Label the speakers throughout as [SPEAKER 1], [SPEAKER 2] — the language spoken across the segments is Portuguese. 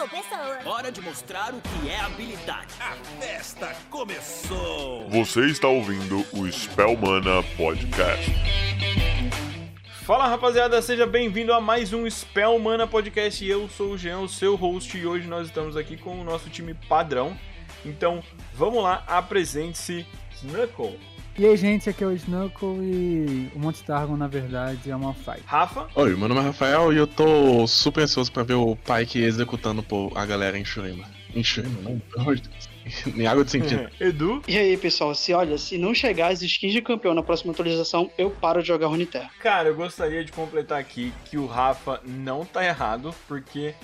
[SPEAKER 1] ou pessoa.
[SPEAKER 2] Hora de mostrar o que é habilidade.
[SPEAKER 3] A festa começou!
[SPEAKER 4] Você está ouvindo o Spellmana Podcast.
[SPEAKER 5] Fala rapaziada, seja bem-vindo a mais um Spellmana Podcast. Eu sou o Jean, o seu host, e hoje nós estamos aqui com o nosso time padrão. Então, vamos lá, apresente-se Snuckle.
[SPEAKER 6] E aí, gente, aqui é o Snuckle e o Monte Targon, na verdade, é uma fight.
[SPEAKER 5] Rafa.
[SPEAKER 7] Oi, meu nome é Rafael e eu tô super ansioso pra ver o Pike executando a galera em Shurima. Em Shurima, não, pelo amor de Deus. em água de sentido.
[SPEAKER 5] Edu.
[SPEAKER 8] E aí, pessoal, se olha, se não chegar as skins de campeão na próxima atualização, eu paro de jogar Runeterra.
[SPEAKER 5] Cara, eu gostaria de completar aqui que o Rafa não tá errado, porque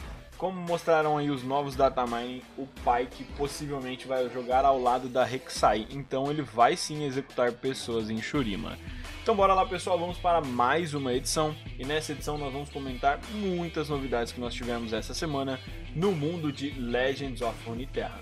[SPEAKER 5] como mostraram aí os novos datamining, o Pike possivelmente vai jogar ao lado da Rek'Sai, então ele vai sim executar pessoas em Shurima. Então bora lá pessoal, vamos para mais uma edição e nessa edição nós vamos comentar muitas novidades que nós tivemos essa semana no mundo de Legends of Runeterra.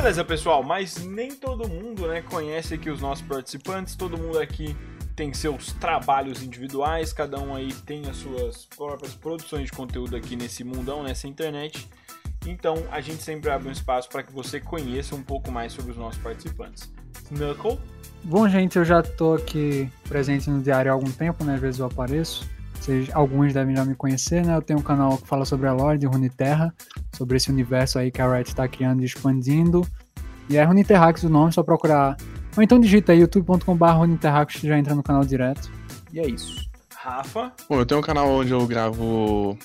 [SPEAKER 5] Beleza, pessoal, mas nem todo mundo né, conhece aqui os nossos participantes, todo mundo aqui tem seus trabalhos individuais, cada um aí tem as suas próprias produções de conteúdo aqui nesse mundão, nessa internet. Então a gente sempre abre um espaço para que você conheça um pouco mais sobre os nossos participantes. Knuckle.
[SPEAKER 6] Bom, gente, eu já tô aqui presente no diário há algum tempo, né? Às vezes eu apareço. Vocês, alguns devem já me conhecer, né? Eu tenho um canal que fala sobre a lore de Runeterra, sobre esse universo aí que a Riot está criando e expandindo. E é Runeterrax o nome, só procurar. Ou então digita aí youtube.com.br Runeterrax já entra no canal direto. E é isso.
[SPEAKER 5] Rafa.
[SPEAKER 7] Bom, eu tenho um canal onde eu gravo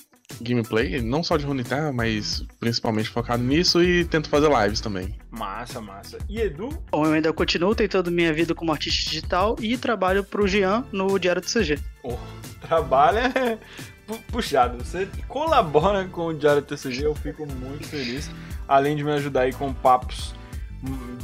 [SPEAKER 7] gameplay, não só de Runeterra, mas principalmente focado nisso e tento fazer lives também.
[SPEAKER 5] Massa, massa. E Edu?
[SPEAKER 8] Bom, eu ainda continuo tentando minha vida como artista digital e trabalho pro Jean no Diário do CG.
[SPEAKER 5] Oh, trabalho é puxado. Você colabora com o Diário TCG, eu fico muito feliz. Além de me ajudar aí com papos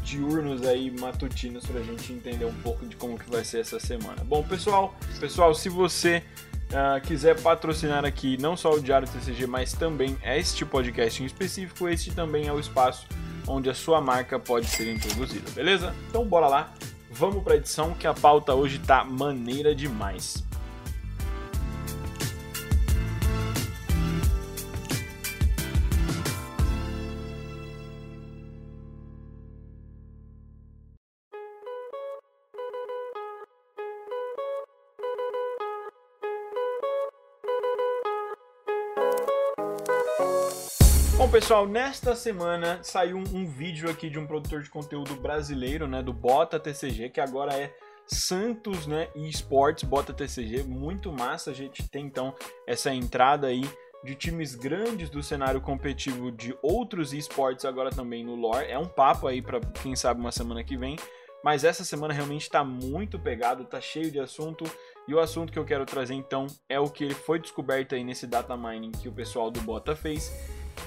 [SPEAKER 5] diurnos aí matutinos pra gente entender um pouco de como que vai ser essa semana. Bom, pessoal, pessoal, se você uh, quiser patrocinar aqui não só o Diário TCG, mas também este podcast em específico, este também é o espaço onde a sua marca pode ser introduzida, beleza? Então bora lá, vamos pra edição que a pauta hoje tá maneira demais. Pessoal, nesta semana saiu um, um, vídeo aqui de um produtor de conteúdo brasileiro, né, do Bota TCG, que agora é Santos, né, e Esportes Bota TCG, muito massa. A gente tem então essa entrada aí de times grandes do cenário competitivo de outros esportes agora também no lore. É um papo aí para quem sabe uma semana que vem. Mas essa semana realmente está muito pegado, tá cheio de assunto. E o assunto que eu quero trazer então é o que foi descoberto aí nesse data mining que o pessoal do Bota fez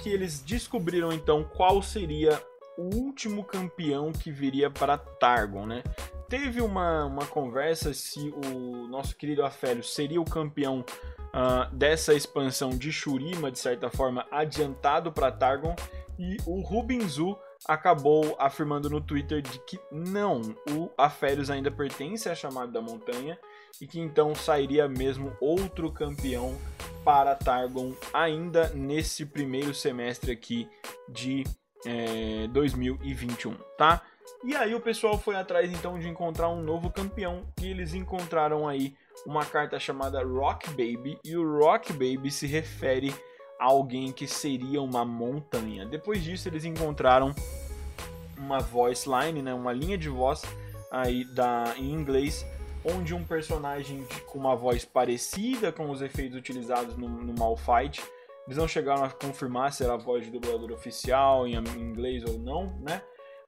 [SPEAKER 5] que eles descobriram então qual seria o último campeão que viria para Targon, né? Teve uma, uma conversa se o nosso querido Afélio seria o campeão uh, dessa expansão de Shurima, de certa forma, adiantado para Targon, e o Rubinzu acabou afirmando no Twitter de que não, o Aférios ainda pertence à chamada da montanha e que então sairia mesmo outro campeão para Targon ainda nesse primeiro semestre aqui de é, 2021, tá? E aí o pessoal foi atrás então de encontrar um novo campeão e eles encontraram aí uma carta chamada Rock Baby e o Rock Baby se refere a alguém que seria uma montanha. Depois disso eles encontraram uma voice line, né, uma linha de voz aí da em inglês onde um personagem com uma voz parecida com os efeitos utilizados no, no Malfight, eles não chegaram a confirmar se era a voz de dublador oficial em, em inglês ou não, né?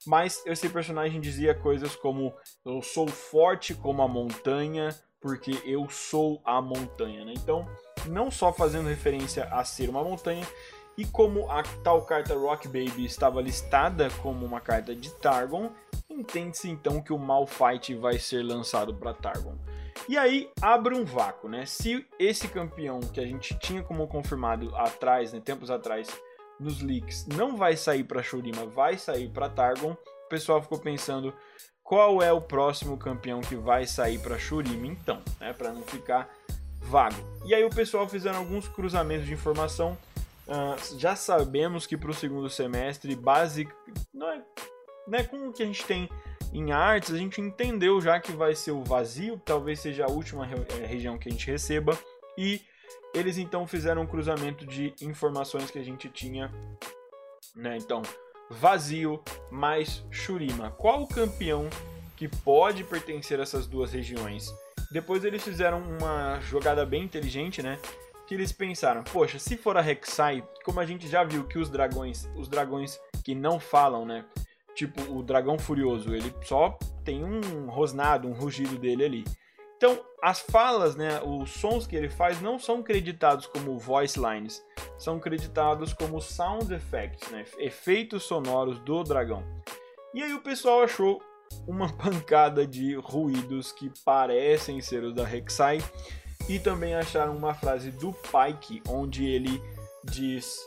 [SPEAKER 5] Mas esse personagem dizia coisas como: Eu sou forte como a montanha, porque eu sou a montanha, né? Então, não só fazendo referência a ser uma montanha, e como a tal carta Rock Baby estava listada como uma carta de Targon, entende-se então que o Malfight vai ser lançado para Targon. E aí abre um vácuo, né? Se esse campeão que a gente tinha como confirmado atrás, né, tempos atrás, nos leaks, não vai sair para Shurima, vai sair para Targon, o pessoal ficou pensando qual é o próximo campeão que vai sair para Shurima então, né, para não ficar vago. E aí o pessoal fizeram alguns cruzamentos de informação. Uh, já sabemos que para o segundo semestre, base, não é, né, com o que a gente tem em artes, a gente entendeu já que vai ser o vazio, talvez seja a última re eh, região que a gente receba. E eles então fizeram um cruzamento de informações que a gente tinha, né? Então, vazio mais Shurima. Qual o campeão que pode pertencer a essas duas regiões? Depois eles fizeram uma jogada bem inteligente, né? Que eles pensaram, poxa, se for a Rek'Sai, como a gente já viu que os dragões, os dragões que não falam, né? Tipo o dragão furioso, ele só tem um rosnado, um rugido dele ali. Então, as falas, né, os sons que ele faz não são creditados como voice lines, são creditados como sound effects, né, efeitos sonoros do dragão. E aí o pessoal achou uma pancada de ruídos que parecem ser os da Rek'Sai e também acharam uma frase do Pike onde ele diz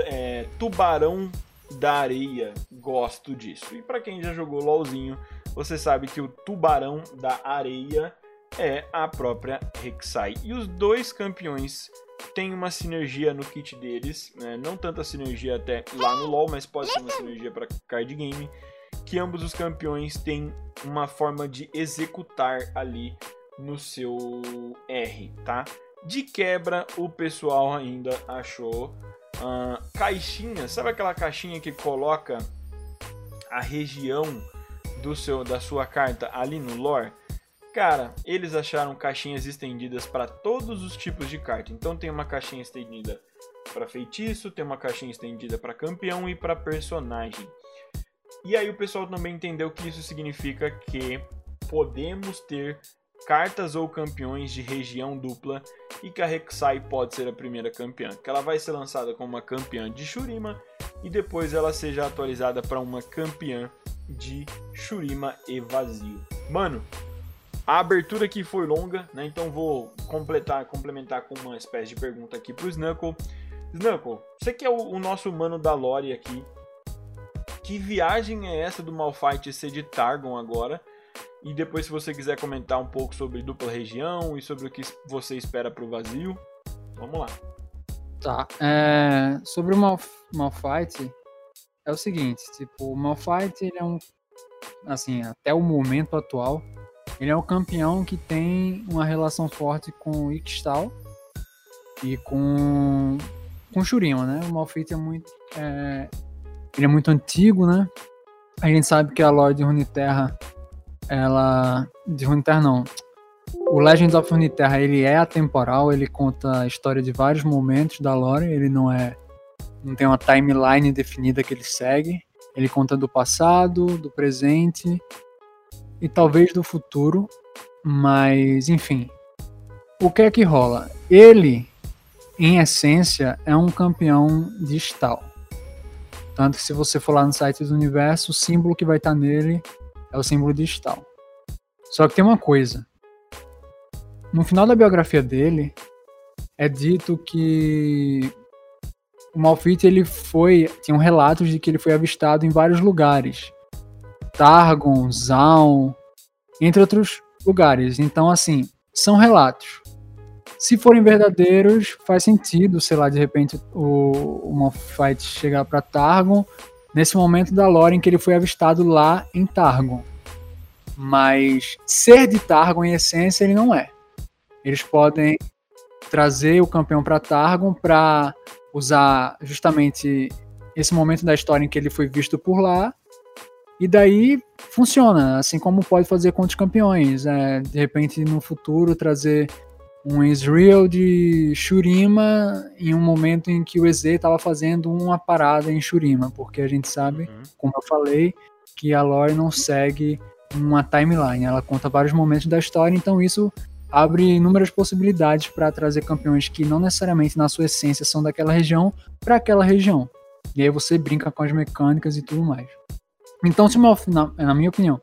[SPEAKER 5] é, tubarão da areia, gosto disso. E para quem já jogou LoLzinho, você sabe que o tubarão da areia é a própria Rek'Sai. E os dois campeões têm uma sinergia no kit deles, né? não tanta sinergia até lá no LoL, mas pode ser uma sinergia para card game que ambos os campeões têm uma forma de executar ali no seu R, tá? De quebra, o pessoal ainda achou uh, caixinha, sabe aquela caixinha que coloca a região do seu da sua carta ali no lore? Cara, eles acharam caixinhas estendidas para todos os tipos de carta. Então tem uma caixinha estendida para feitiço, tem uma caixinha estendida para campeão e para personagem. E aí o pessoal também entendeu que isso significa que podemos ter cartas ou campeões de região dupla e que a Rek'Sai pode ser a primeira campeã, que ela vai ser lançada como uma campeã de Shurima e depois ela seja atualizada para uma campeã de Shurima e Vazio. Mano, a abertura aqui foi longa, né? Então vou completar, complementar com uma espécie de pergunta aqui pro Snuckle. Snuckle, você que é o, o nosso mano da lore aqui, que viagem é essa do Malphite ser de Targon agora? E depois, se você quiser comentar um pouco sobre dupla região e sobre o que você espera para o vazio, vamos lá.
[SPEAKER 6] Tá. É, sobre o Malf Malphite, é o seguinte: tipo, o Malphite ele é um. Assim, até o momento atual, ele é um campeão que tem uma relação forte com o Ixtal e com, com Shurima, né? O Malphite é muito. É, ele é muito antigo, né? A gente sabe que a lore de Runeterra, ela... De Runeterra não. O Legends of Runeterra, ele é atemporal, ele conta a história de vários momentos da lore, ele não é... Não tem uma timeline definida que ele segue. Ele conta do passado, do presente e talvez do futuro, mas enfim. O que é que rola? Ele, em essência, é um campeão de Stal. Tanto que se você for lá no site do universo, o símbolo que vai estar tá nele é o símbolo digital. Só que tem uma coisa. No final da biografia dele, é dito que o Malfit ele foi, tinham relatos de que ele foi avistado em vários lugares. Targon, Zaun, entre outros lugares. Então, assim, são relatos. Se forem verdadeiros, faz sentido, sei lá, de repente o, o Malphite chegar para Targon nesse momento da lore em que ele foi avistado lá em Targon. Mas ser de Targon em essência ele não é. Eles podem trazer o campeão para Targon para usar justamente esse momento da história em que ele foi visto por lá. E daí funciona, assim como pode fazer com os campeões. É, de repente, no futuro, trazer um Israel de Shurima em um momento em que o EZ estava fazendo uma parada em Shurima, porque a gente sabe, uhum. como eu falei, que a lore não segue uma timeline, ela conta vários momentos da história, então isso abre inúmeras possibilidades para trazer campeões que não necessariamente na sua essência são daquela região para aquela região. E aí você brinca com as mecânicas e tudo mais. Então, se uma, na, na minha opinião,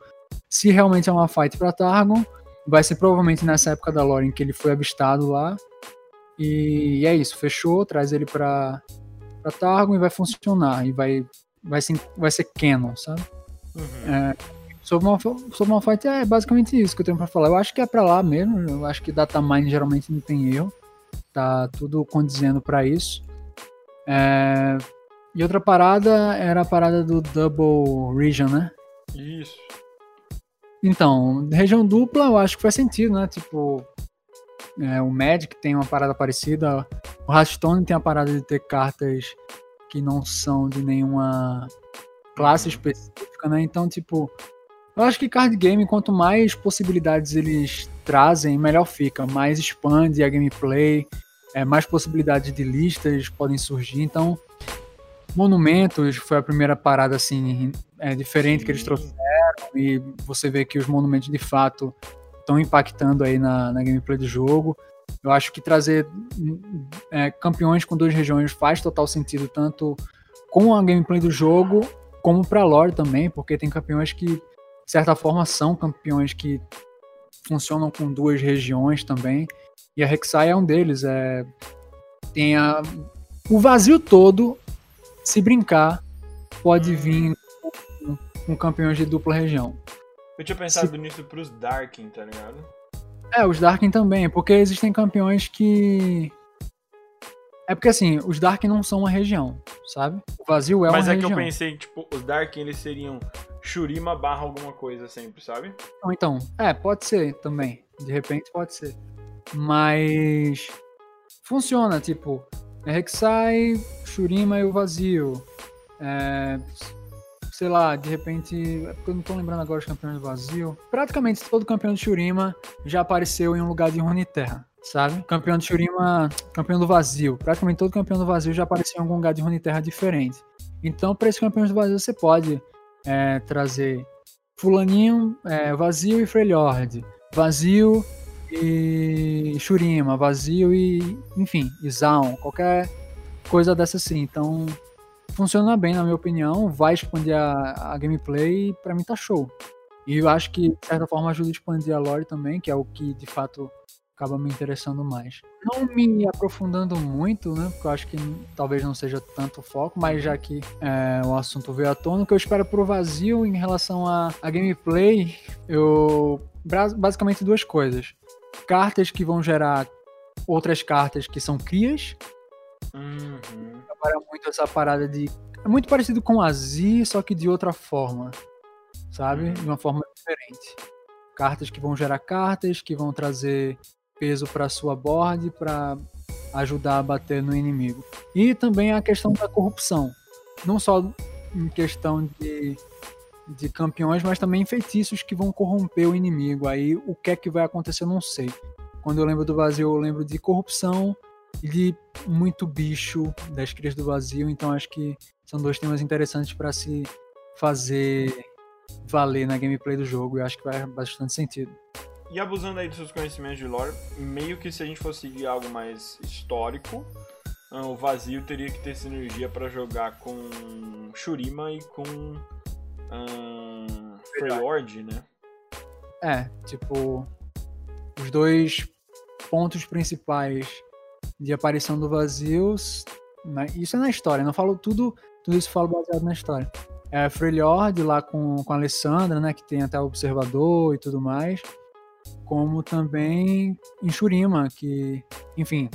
[SPEAKER 6] se realmente é uma fight para Targon, Vai ser provavelmente nessa época da lore em que ele foi avistado lá. E é isso, fechou, traz ele pra, pra Targon e vai funcionar. E vai, vai, ser, vai ser canon, sabe? Uhum. É, Sobre uma, sobre uma fight é basicamente isso que eu tenho pra falar. Eu acho que é pra lá mesmo. Eu acho que datamine geralmente não tem erro. Tá tudo condizendo pra isso. É, E outra parada era a parada do Double Region, né?
[SPEAKER 5] Isso.
[SPEAKER 6] Então, região dupla eu acho que faz sentido, né? Tipo, é, o Magic tem uma parada parecida. O Hearthstone tem a parada de ter cartas que não são de nenhuma classe específica, né? Então, tipo, eu acho que card game, quanto mais possibilidades eles trazem, melhor fica. Mais expande a gameplay, é, mais possibilidades de listas podem surgir. Então, Monumentos foi a primeira parada assim é, diferente que eles
[SPEAKER 5] Sim.
[SPEAKER 6] E você vê que os monumentos de fato estão impactando aí na, na gameplay do jogo. Eu acho que trazer hum, é, campeões com duas regiões faz total sentido, tanto com a gameplay do jogo, como pra lore também, porque tem campeões que, de certa forma, são campeões que funcionam com duas regiões também. E a Rek'Sai é um deles. É, tem a, o vazio todo, se brincar, pode vir com, campeões de dupla região.
[SPEAKER 5] Eu tinha pensado nisso pros Darkin, tá ligado?
[SPEAKER 6] É, os Darkin também, porque existem campeões que. É porque assim, os Darkin não são uma região, sabe? O vazio é
[SPEAKER 5] Mas
[SPEAKER 6] uma
[SPEAKER 5] é que
[SPEAKER 6] região.
[SPEAKER 5] eu pensei, tipo, os Darkin eles seriam Shurima barra alguma coisa sempre, sabe?
[SPEAKER 6] Então, é, pode ser também. De repente pode ser. Mas funciona, tipo, é Rek'Sai, Shurima e o vazio. É, sei lá, de repente. É porque eu não tô lembrando agora os campeões do vazio. Praticamente todo campeão de Shurima já apareceu em um lugar de Runeterra. Sabe? Campeão de Shurima, campeão do vazio. Praticamente todo campeão do vazio já apareceu em algum lugar de Runeterra diferente. Então, para esses campeões do vazio, você pode é, trazer Fulaninho, é, Vazio e Freljord. Vazio e Shurima. Vazio e. Enfim, Zaun. Qualquer coisa dessa assim. Então, funciona bem, na minha opinião. Vai expandir a, a gameplay e pra mim tá show. E eu acho que, de certa forma, ajuda a expandir a lore também, que é o que de fato acaba me interessando mais. Não me aprofundando muito, né? Porque eu acho que talvez não seja tanto foco, mas já que é, o assunto veio à tona, o que eu espero pro vazio em relação a, a gameplay, eu. Basicamente duas coisas. Cartas que vão gerar outras cartas que são crias.
[SPEAKER 5] Uhum.
[SPEAKER 6] Trabalha muito essa parada de. É muito parecido com a Z, só que de outra forma. Sabe? De uma forma diferente. Cartas que vão gerar cartas, que vão trazer peso para sua board para ajudar a bater no inimigo. E também a questão da corrupção. Não só em questão de, de campeões, mas também feitiços que vão corromper o inimigo. Aí o que é que vai acontecer, eu não sei. Quando eu lembro do vazio, eu lembro de corrupção e de muito bicho das crias do vazio. Então acho que são dois temas interessantes para se fazer valer na gameplay do jogo. E acho que faz bastante sentido.
[SPEAKER 5] E abusando aí dos seus conhecimentos de lore, meio que se a gente fosse seguir algo mais histórico, o vazio teria que ter sinergia pra jogar com Shurima e com ah, Freyord, né?
[SPEAKER 6] É, tipo, os dois pontos principais de aparição do vazio, né, isso é na história, não falo tudo, tudo isso falo baseado na história. É Freljord lá com, com a Alessandra, né, que tem até o observador e tudo mais, como também em Shurima, que, enfim,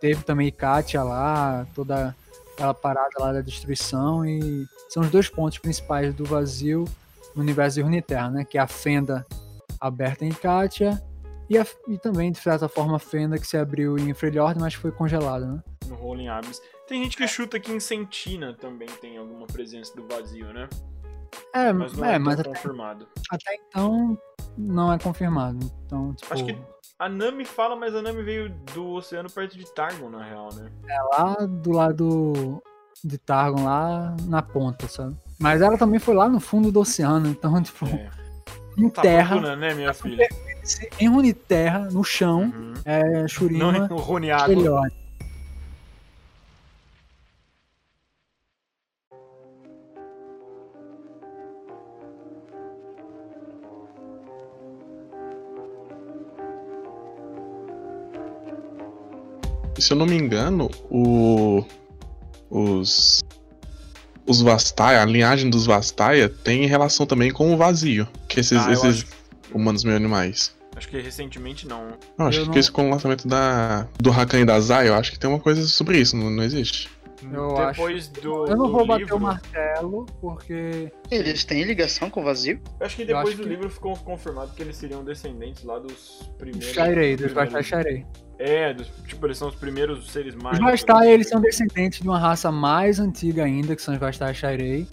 [SPEAKER 6] teve também Katia lá, toda aquela parada lá da destruição e são os dois pontos principais do vazio no universo de Runeterra, né, que é a fenda aberta em Katia e, a- e também, de certa forma, a fenda que se abriu em Freljord, mas foi congelada, né?
[SPEAKER 5] No Rolling Abyss. Tem gente que chuta que em Sentina também tem alguma presença do vazio, né?
[SPEAKER 6] É,
[SPEAKER 5] Mas não
[SPEAKER 6] é,
[SPEAKER 5] é,
[SPEAKER 6] mas até,
[SPEAKER 5] confirmado.
[SPEAKER 6] até então não é confirmado. Então, tipo,
[SPEAKER 5] Acho que a Nami fala, mas a Nami veio do oceano perto de Targon, na real, né?
[SPEAKER 6] é lá do lado de Targon, lá na ponta, sabe? Mas ela também foi lá no fundo do oceano, então, tipo,
[SPEAKER 5] É.
[SPEAKER 6] em
[SPEAKER 5] Tá
[SPEAKER 6] terra,
[SPEAKER 5] procurando, né, minha filha?
[SPEAKER 6] Em Runeterra, no chão,
[SPEAKER 5] Uhum.
[SPEAKER 6] é
[SPEAKER 5] Não
[SPEAKER 6] Shurima
[SPEAKER 5] é o Roneado.
[SPEAKER 6] melhor.
[SPEAKER 7] Se eu não me engano, o. Os. Os Vastaia, a linhagem dos Vastaia tem relação também com o vazio. que esses,
[SPEAKER 5] Ah,
[SPEAKER 7] esses
[SPEAKER 5] acho-
[SPEAKER 7] humanos meio animais.
[SPEAKER 5] Acho que recentemente não.
[SPEAKER 7] Eu acho
[SPEAKER 6] Eu
[SPEAKER 7] que
[SPEAKER 6] não-
[SPEAKER 7] esse com o lançamento da, do Hakan e da Zai, eu acho que tem uma coisa sobre isso, não, não existe.
[SPEAKER 6] Eu
[SPEAKER 5] Depois do.
[SPEAKER 6] Eu não
[SPEAKER 5] do
[SPEAKER 6] vou bater
[SPEAKER 5] livro,
[SPEAKER 6] o martelo, porque.
[SPEAKER 8] Eles têm ligação com o vazio?
[SPEAKER 5] Eu acho que depois
[SPEAKER 6] acho
[SPEAKER 5] do
[SPEAKER 6] que-
[SPEAKER 5] livro ficou confirmado que eles seriam descendentes lá dos primeiros.
[SPEAKER 6] Shirei, dos
[SPEAKER 5] primeiros-
[SPEAKER 6] Shirei.
[SPEAKER 5] É, dos- tipo, eles são os primeiros seres
[SPEAKER 6] Os
[SPEAKER 5] mágicos.
[SPEAKER 6] Vastai, eles são descendentes de uma raça mais antiga ainda, que são os Vastai Shirei.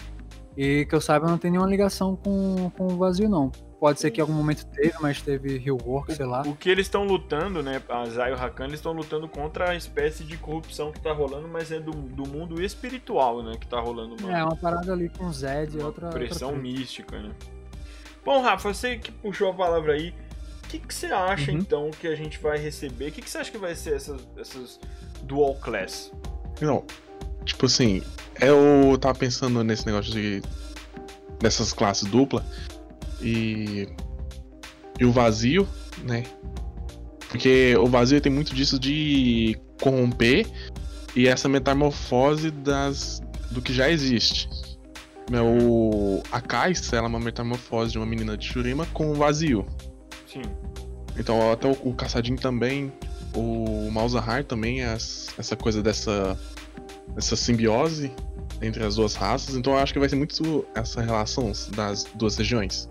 [SPEAKER 6] E que eu saiba, não tem nenhuma ligação com, com o vazio, não. Pode ser que em algum momento teve, mas teve rework, sei lá.
[SPEAKER 5] O que eles estão lutando, né? A Zai e o Hakan, eles estão lutando contra a espécie de corrupção que tá rolando, mas é do, do mundo espiritual, né? Que tá rolando uma,
[SPEAKER 6] É, uma parada ali com Zed,
[SPEAKER 5] uma
[SPEAKER 6] outra.
[SPEAKER 5] pressão
[SPEAKER 6] outra
[SPEAKER 5] mística, né? Bom, Rafa, você que puxou a palavra aí, o que, que você acha
[SPEAKER 7] Uhum.
[SPEAKER 5] então que a gente vai receber? O que, que você acha que vai ser essas, essas dual class?
[SPEAKER 7] Não, tipo assim, eu tava pensando nesse negócio de. dessas classes dupla e. e o vazio, né? Porque o vazio tem muito disso de corromper e essa metamorfose das do que já existe. Né, O, a Kaisa, ela é uma metamorfose de uma menina de Shurima com o vazio.
[SPEAKER 5] Sim.
[SPEAKER 7] Então até o, o Caçadinho também, o Malzahar também, é as- essa coisa dessa, dessa simbiose entre as duas raças. Então eu acho que vai ser muito essa relação das duas regiões.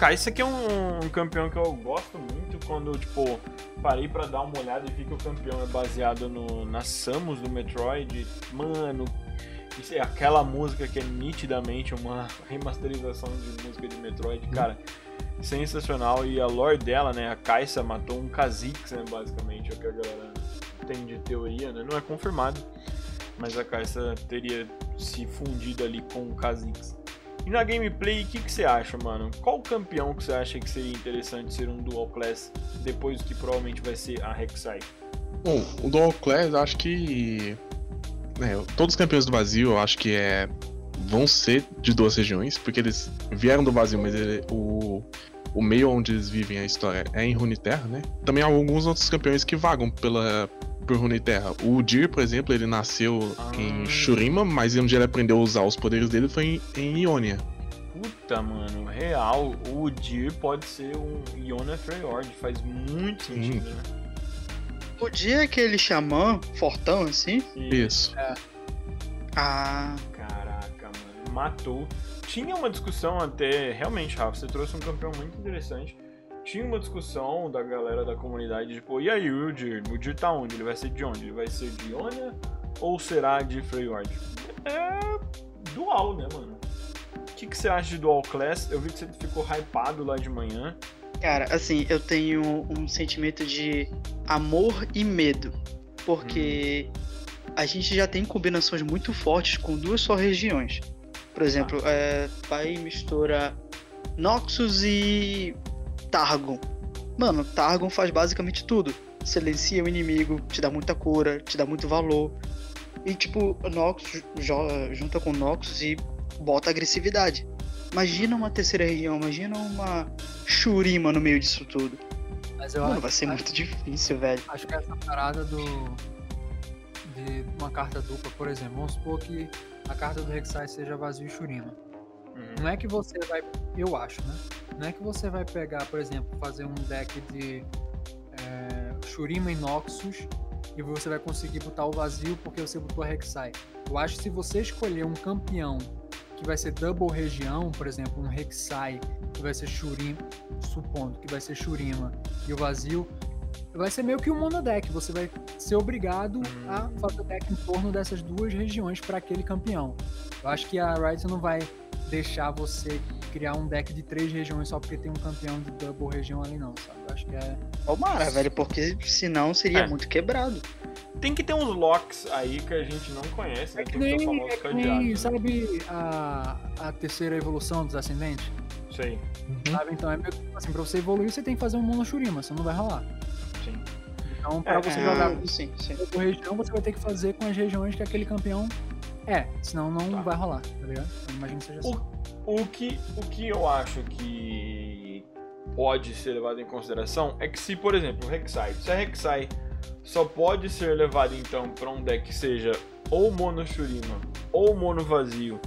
[SPEAKER 5] Aqui é um, um campeão que eu gosto muito quando, tipo, parei pra dar uma olhada e vi que o campeão é baseado no, nas Samus do Metroid. Mano, isso é aquela música que é nitidamente uma remasterização de música de Metroid, cara. Sensacional. E a lore dela, né? A Kaisa matou um Kha'Zix, né? Basicamente, é o que a galera tem de teoria, né? Não é confirmado, mas a Kaisa teria se fundido ali com o Kha'Zix. E na gameplay, o que, que você acha, mano? Qual campeão que você acha que seria interessante ser um dual class depois do que provavelmente vai ser a Rek'Sai?
[SPEAKER 7] Bom, o Dual Class, acho que. né, todos os campeões do vazio, eu acho que é. vão ser de duas regiões, porque eles vieram do vazio, mas ele- o, o meio onde eles vivem a história é em Runeterra, né? Também há alguns outros campeões que vagam pela, por Runeterra. O Dir, por exemplo, ele nasceu
[SPEAKER 5] Ah.
[SPEAKER 7] em Shurima, mas onde ele aprendeu a usar os poderes dele foi em, em Ionia.
[SPEAKER 5] Puta, mano, real, o Dir pode ser um Iona Freyord, faz muito sentido, né?
[SPEAKER 8] O dia aquele xamã fortão assim.
[SPEAKER 7] Isso.
[SPEAKER 8] Ah,
[SPEAKER 5] Caraca, mano, matou. Tinha uma discussão até, realmente, Rafa, você trouxe um campeão muito interessante. Tinha uma discussão da galera da comunidade, tipo, e aí o Dir? O Dir tá onde? Ele vai ser de onde? Ele vai ser de Ionia ou será de Freyord? É dual, né, mano? O que, que você acha de dual class? Eu vi que você ficou hypado lá de manhã.
[SPEAKER 8] cara, assim, eu tenho um sentimento de amor e medo. Porque a gente já tem combinações muito fortes com duas só regiões. Por exemplo, é, vai e mistura Noxus e Targon. Mano, Targon faz basicamente tudo. Silencia o inimigo, te dá muita cura, te dá muito valor. E tipo, Noxus junta com Noxus e bota agressividade. Imagina uma terceira região, imagina uma Shurima no meio disso tudo.
[SPEAKER 6] Mas eu
[SPEAKER 8] Mano,
[SPEAKER 6] acho,
[SPEAKER 8] vai ser muito difícil, velho.
[SPEAKER 6] acho que essa parada do. de uma carta dupla, por exemplo, vamos supor que a carta do Rek'Sai seja vazio e Shurima.
[SPEAKER 5] Uhum.
[SPEAKER 6] Não é que você vai. Eu acho, né? Não é que você vai pegar, por exemplo, fazer um deck de é, Shurima e Noxus e você vai conseguir botar o vazio porque você botou a Rek'Sai. Eu acho que se você escolher um campeão que vai ser double região, por exemplo, um Rek'Sai que vai ser Shurima, supondo que vai ser Shurima e o vazio, vai ser meio que um monodeck. Você vai ser obrigado a fazer deck em torno dessas duas regiões para aquele campeão. Eu acho que a Riot não vai deixar você criar um deck de três regiões só porque tem um campeão de double região ali, não, sabe? Eu acho que é.
[SPEAKER 8] Tomara, velho, porque senão seria
[SPEAKER 5] É.
[SPEAKER 8] muito quebrado.
[SPEAKER 5] Tem que ter uns locks aí que a gente não conhece, né?
[SPEAKER 6] É que
[SPEAKER 5] Tem
[SPEAKER 6] nem,
[SPEAKER 5] famosos
[SPEAKER 6] é que nem
[SPEAKER 5] né?
[SPEAKER 6] sabe, a, a terceira evolução dos ascendentes?
[SPEAKER 5] Isso aí.
[SPEAKER 6] Sabe? Então é meio que assim, pra você evoluir, você tem que fazer um mono Shurima, senão não vai rolar.
[SPEAKER 5] Sim.
[SPEAKER 6] Então, pra
[SPEAKER 5] É,
[SPEAKER 6] você
[SPEAKER 5] é,
[SPEAKER 6] jogar
[SPEAKER 8] sim, sim.
[SPEAKER 6] por região, você vai ter que fazer com as regiões que aquele campeão é, senão não
[SPEAKER 5] Tá.
[SPEAKER 6] vai rolar, tá ligado? Eu imagino que seja assim.
[SPEAKER 5] O que, o que eu acho que pode ser levado em consideração é que se, por exemplo, o Rek'Sai, se a Rek'Sai só pode ser levado então para um deck que seja ou mono Shurima, ou mono vazio,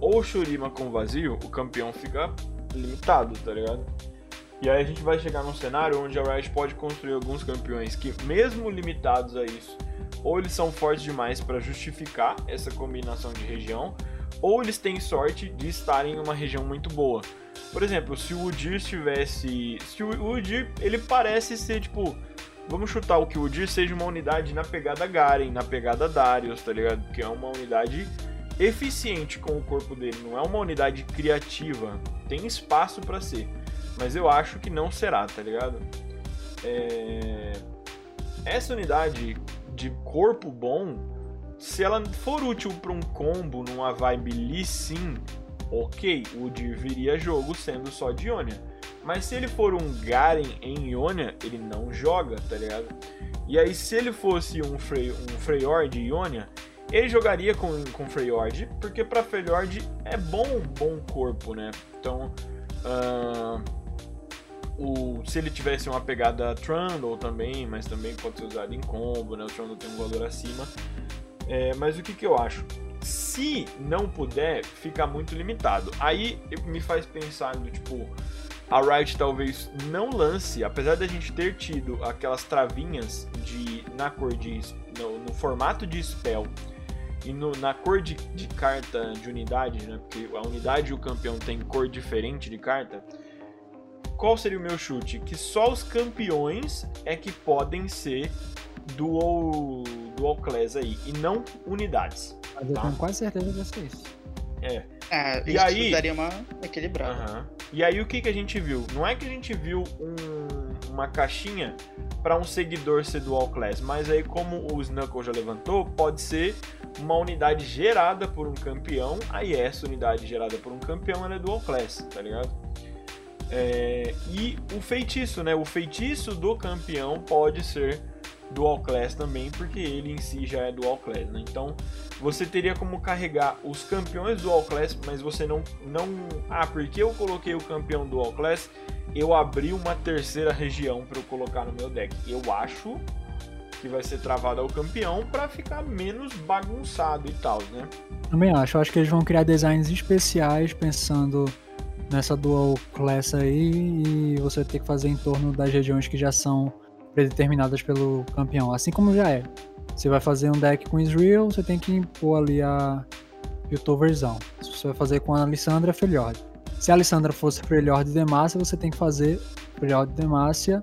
[SPEAKER 5] ou Shurima com vazio, o campeão fica limitado, tá ligado? E aí a gente vai chegar num cenário onde a Riot pode construir alguns campeões que, mesmo limitados a isso, ou eles são fortes demais para justificar essa combinação de região, ou eles têm sorte de estarem em uma região muito boa. Por exemplo, se o Udyr estivesse. Se o Udyr, ele parece ser tipo. Vamos chutar o que o Udyr seja uma unidade na pegada Garen, na pegada Darius, tá ligado? Que é uma unidade eficiente com o corpo dele, não é uma unidade criativa. Tem espaço para ser. Mas eu acho que não será, tá ligado? É... Essa unidade de corpo bom, se ela for útil para um combo numa vibe Lee Sin, ok, o Udyr viria jogo sendo só de Ionia. Mas se ele for um Garen em Ionia, ele não joga, tá ligado? E aí, se ele fosse um, Frey, um Freyord Ionia, ele jogaria com, com Freyord, porque pra Freyord é bom bom corpo, né? Então, uh, o, se ele tivesse uma pegada Trundle também, mas também pode ser usado em combo, né? O Trundle tem um valor acima. É, mas o que, que eu acho? Se não puder, fica muito limitado. Aí me faz pensar do tipo, a Riot talvez não lance, apesar da gente ter tido aquelas travinhas de na cor de no, no formato de spell e no, na cor de, de, carta de unidade, né? Porque a unidade e o campeão tem cor diferente de carta. Qual seria o meu chute? Que só os campeões é que podem ser dual, dual class aí, e não unidades.
[SPEAKER 6] Mas eu
[SPEAKER 5] tá?
[SPEAKER 6] tenho quase certeza que vai ser isso.
[SPEAKER 5] É.
[SPEAKER 8] É,
[SPEAKER 5] E
[SPEAKER 8] isso
[SPEAKER 5] aí-
[SPEAKER 8] daria uma equilibrada.
[SPEAKER 5] Aham. E aí o que, que a gente viu? Não é que a gente viu um- uma caixinha para um seguidor ser dual class, mas aí como o Snuckle já levantou, pode ser uma unidade gerada por um campeão, aí essa unidade gerada por um campeão ela é dual class, tá ligado? É, e o feitiço, né? O feitiço do campeão pode ser dual class também, porque ele em si já é dual class, né? Então você teria como carregar os campeões dual class, mas você não não ah, porque eu coloquei o campeão dual class, eu abri uma terceira região para eu colocar no meu deck. Eu acho que vai ser travado ao campeão para ficar menos bagunçado e tal, né?
[SPEAKER 6] Também acho. Eu acho que eles vão criar designs especiais pensando nessa dual class aí e você ter que fazer em torno das regiões que já são predeterminadas pelo campeão. Assim como já é. Você vai fazer um deck com Israel, você tem que impor ali a Piltoverzão. Se você vai fazer com a Alessandra, Freljord. Se a Alessandra fosse Freljord de Demacia, você tem que fazer Freljord de Demacia.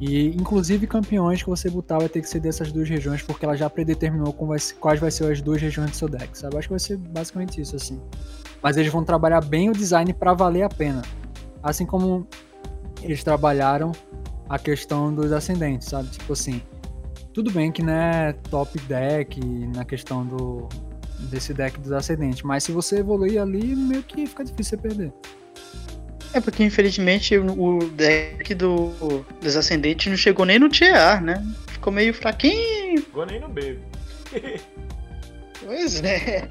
[SPEAKER 6] E inclusive campeões que você botar vai ter que ser dessas duas regiões, porque ela já predeterminou vai quais vai ser as duas regiões do seu deck, sabe? Acho que vai ser basicamente isso, assim. Mas eles vão trabalhar bem o design para valer a pena. Assim como eles trabalharam a questão dos ascendentes, sabe? Tipo assim, tudo bem que não é top deck na questão do desse deck dos ascendentes, mas se você evoluir ali, meio que fica difícil você perder.
[SPEAKER 8] É porque infelizmente o deck do, dos ascendentes não chegou nem no tier, né? Ficou meio fraquinho.
[SPEAKER 5] Vou nem no B.
[SPEAKER 8] Pois é.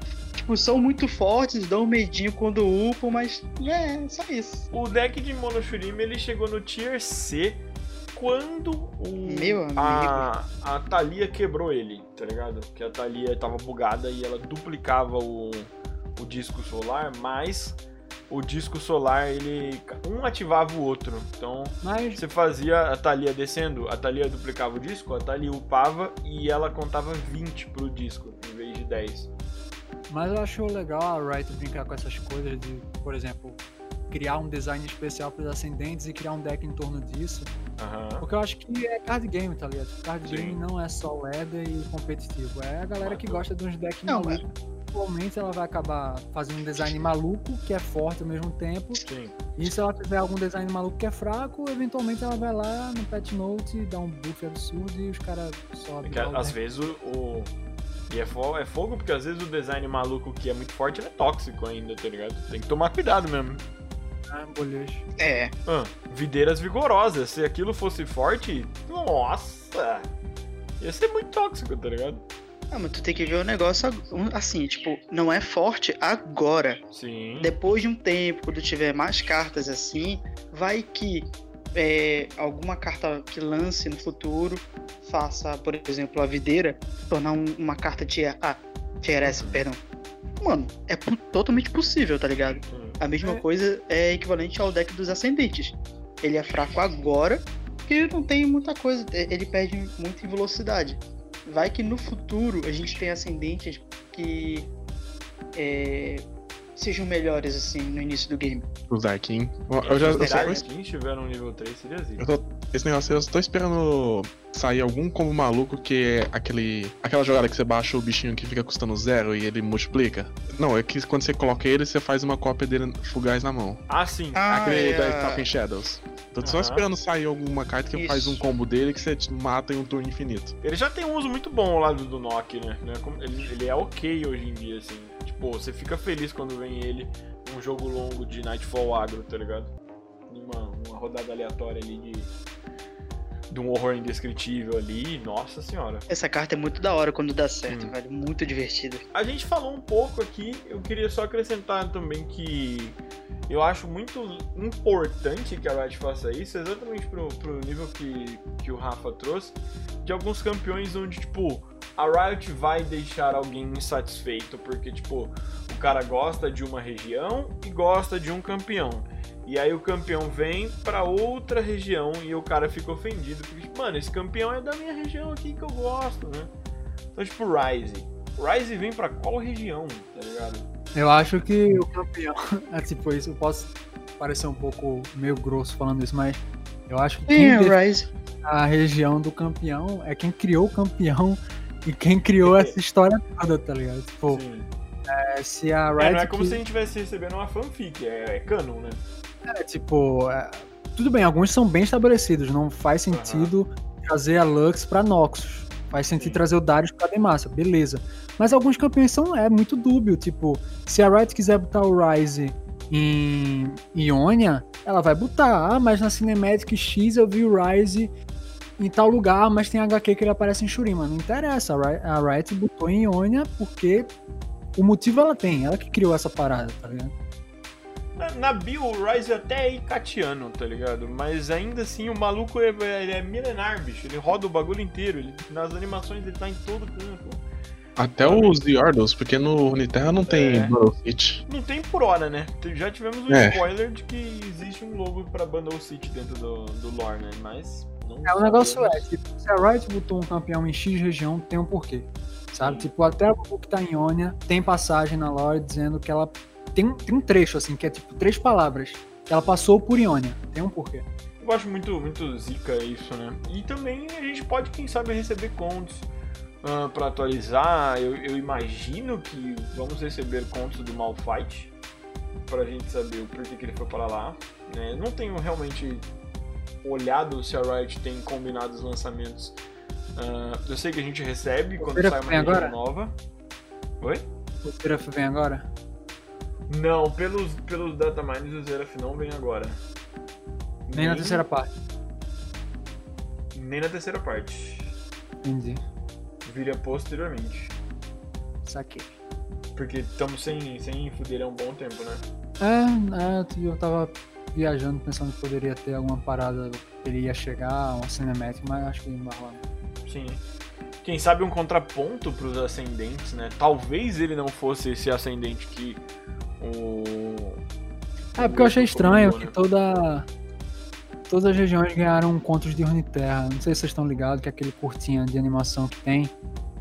[SPEAKER 8] Tipo, são muito fortes, dão um medinho quando upam, mas é, só isso.
[SPEAKER 5] O deck de Monoshurima ele chegou no Tier C quando o,
[SPEAKER 8] Meu amigo.
[SPEAKER 5] a, a Thalia quebrou ele, tá ligado? Porque a Thalia tava bugada e ela duplicava o, o disco solar, mas o disco solar ele um ativava o outro. Então
[SPEAKER 6] Mas
[SPEAKER 5] você fazia a Thalia descendo, a Thalia duplicava o disco, a Thalia upava e ela contava 20 pro disco em vez de 10.
[SPEAKER 6] Mas eu acho legal a Riot brincar com essas coisas de, por exemplo, criar um design especial para os ascendentes e criar um deck em torno disso.
[SPEAKER 5] Aham.
[SPEAKER 6] Porque eu acho que é card game, tá ligado? Card
[SPEAKER 5] Sim.
[SPEAKER 6] game não é só ladder e competitivo. É a galera que gosta de uns decks malucos. Atualmente ela vai acabar fazendo um design maluco, que é forte ao mesmo tempo.
[SPEAKER 5] Sim.
[SPEAKER 6] E se ela tiver algum design maluco que é fraco, eventualmente ela vai lá no patch note, dá um buff absurdo e os caras sobem. O
[SPEAKER 5] às
[SPEAKER 6] deck.
[SPEAKER 5] vezes o. E é, fo- é fogo porque às vezes o design maluco que é muito forte ele é tóxico ainda, tá ligado? Tem que tomar cuidado mesmo.
[SPEAKER 6] Ah.
[SPEAKER 8] É.
[SPEAKER 5] Ah, videiras vigorosas. Se aquilo fosse forte, nossa! Ia ser muito tóxico, tá ligado?
[SPEAKER 8] Ah, mas tu tem que ver o negócio assim, tipo, não é forte agora.
[SPEAKER 5] Sim.
[SPEAKER 8] Depois de um tempo, quando tiver mais cartas assim, vai que é, alguma carta que lance no futuro faça, por exemplo, a videira tornar um- uma carta tier A, tier S, perdão. mano, é totalmente possível, tá ligado?
[SPEAKER 5] Hum.
[SPEAKER 8] A mesma
[SPEAKER 6] É.
[SPEAKER 8] coisa é equivalente ao deck dos ascendentes. Ele é fraco agora, porque não tem muita coisa, e- ele perde muito em velocidade. Vai que no futuro a gente tem ascendentes que é, sejam melhores assim no início do game.
[SPEAKER 7] Os Darkin. Eu, eu já. Eu
[SPEAKER 5] Será
[SPEAKER 7] tô,
[SPEAKER 5] que quem estiver no nível 3 seria zica.
[SPEAKER 7] eu tô- esse negócio eu tô esperando sair algum combo maluco que é aquele. aquela jogada que você baixa o bichinho que fica custando zero e ele multiplica. Não, é que quando você coloca ele, você faz uma cópia dele fugaz na mão.
[SPEAKER 5] Ah, sim.
[SPEAKER 7] Aquele
[SPEAKER 8] é,
[SPEAKER 7] da Talking Shadows. Tô só esperando sair alguma carta que
[SPEAKER 8] Isso.
[SPEAKER 7] faz um combo dele que você te mata em um turno infinito.
[SPEAKER 5] Ele já tem um uso muito bom ao lado do Nock, né? Como- Ele, ele é ok hoje em dia, assim. Tipo, você fica feliz quando vem ele num jogo longo de Nightfall agro, tá ligado? Numa uma rodada aleatória ali de. De um horror indescritível ali, nossa senhora.
[SPEAKER 8] Essa carta é muito da hora quando dá certo,
[SPEAKER 5] Hum.
[SPEAKER 8] velho. Muito divertida.
[SPEAKER 5] A gente falou um pouco aqui, eu queria só acrescentar também que eu acho muito importante que a Riot faça isso, exatamente pro, pro nível que, que o Rafa trouxe, de alguns campeões onde, tipo, a Riot vai deixar alguém insatisfeito, porque, tipo, o cara gosta de uma região e gosta de um campeão. E aí o campeão vem pra outra região e o cara fica ofendido, porque, mano, esse campeão é da minha região aqui que eu gosto, né? Então, tipo, Ryze. Ryze vem pra qual região, tá ligado?
[SPEAKER 6] Eu acho que o campeão. É tipo isso, eu posso parecer um pouco meio grosso falando isso, mas eu acho que quem
[SPEAKER 8] Rise.
[SPEAKER 6] a região do campeão é quem criou o campeão e quem criou essa história toda, tá ligado? Tipo,
[SPEAKER 5] Sim.
[SPEAKER 6] é, se a
[SPEAKER 5] É,
[SPEAKER 6] Riot.
[SPEAKER 5] não é como
[SPEAKER 6] quis-
[SPEAKER 5] se a gente estivesse recebendo uma fanfic, é, é canon, né?
[SPEAKER 6] É, tipo, é, tudo bem, alguns são bem estabelecidos, não faz sentido trazer a Lux pra Noxus. Faz sentido
[SPEAKER 5] Sim.
[SPEAKER 6] trazer o Darius pra Demacia, beleza. Mas alguns campeões são é muito dúbio, tipo, se a Riot quiser botar o Ryze em Ionia, ela vai botar. Ah, mas na Cinematic X eu vi o Ryze em tal lugar, mas tem HQ que ele aparece em Shurima. Não interessa, a Riot botou em Ionia porque o motivo ela tem, ela que criou essa parada, tá ligado?
[SPEAKER 5] Na, na Bill, o Ryze até é icatiano, tá ligado? Mas ainda assim, o maluco é, ele é milenar, bicho. Ele roda o bagulho inteiro. Ele, nas animações ele tá em todo canto.
[SPEAKER 7] Até os Yordles, porque no Runeterra não tem
[SPEAKER 5] É.
[SPEAKER 7] Battle Fit.
[SPEAKER 5] Não tem por hora, né? Já tivemos um
[SPEAKER 7] É.
[SPEAKER 5] spoiler de que existe um logo pra Bundle City dentro do, do lore, né? Mas. Não
[SPEAKER 6] É, o negócio é, tipo, se a Riot botou um campeão em X região, tem um porquê. Sabe? Tipo, até a Bubu que tá em Ionia tem passagem na lore dizendo que ela. Tem, tem um trecho, assim, que é tipo três palavras. Ela passou por Ionia. Tem um porquê.
[SPEAKER 5] Eu acho muito, muito zica isso, né? E também a gente pode, quem sabe, receber contos ah, pra atualizar. Eu, eu imagino que vamos receber contos do Malfight pra gente saber o porquê que ele foi para lá. né? Não tenho realmente olhado se a Riot tem combinado os lançamentos. Ah, eu sei que a gente recebe quando sai uma
[SPEAKER 6] agora?
[SPEAKER 5] nova. Oi?
[SPEAKER 6] O Seraph vem agora?
[SPEAKER 5] Não, pelos, pelos datamines o Zeraf não vem agora.
[SPEAKER 6] Nem na terceira parte.
[SPEAKER 5] Nem na terceira parte.
[SPEAKER 6] Entendi.
[SPEAKER 5] Viria posteriormente.
[SPEAKER 6] Saquei.
[SPEAKER 5] Porque estamos sem, sem fuder há um bom tempo, né?
[SPEAKER 6] É, é, eu tava viajando pensando que poderia ter alguma parada que ele ia chegar, uma cinematic, mas acho que não vai rolar.
[SPEAKER 5] Sim. Quem sabe um contraponto pros ascendentes, né? Talvez ele não fosse esse ascendente que o.
[SPEAKER 6] É, porque eu achei estranho que toda. Todas as regiões ganharam encontros de Runeterra. Não sei se vocês estão ligados que é aquele curtinha de animação que tem.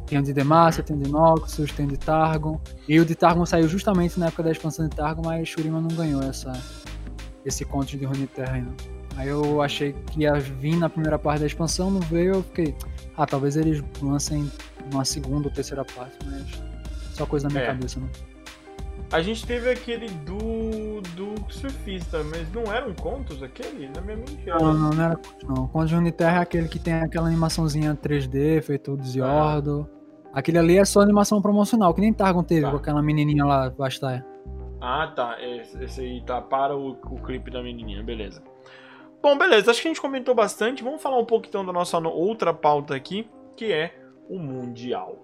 [SPEAKER 6] Tem o de Demacia, tem o de Noxus, tem o de Targon. E o de Targon saiu justamente na época da expansão de Targon, mas Shurima não ganhou essa, esse conto de Runeterra ainda. Aí eu achei que ia vir na primeira parte da expansão, não veio, eu fiquei. Ah, talvez eles lancem uma segunda ou terceira parte, mas. Só coisa na minha
[SPEAKER 5] É.
[SPEAKER 6] cabeça, né?
[SPEAKER 5] A gente teve aquele do. do surfista, mas não eram contos aquele? Na minha mente era.
[SPEAKER 6] Não, não, não era conto, não. Conto de Uniterra é aquele que tem aquela animação,zinha 3D, feito do Ziordo. Aquele ali é só animação promocional, que nem Targon teve
[SPEAKER 5] Tá.
[SPEAKER 6] com aquela menininha lá, Bastaia.
[SPEAKER 5] Ah, tá. Esse, esse aí tá para o, o clipe da menininha, beleza. Bom, beleza. Acho que a gente comentou bastante. Vamos falar um pouco então da nossa no- outra pauta aqui, que é o Mundial.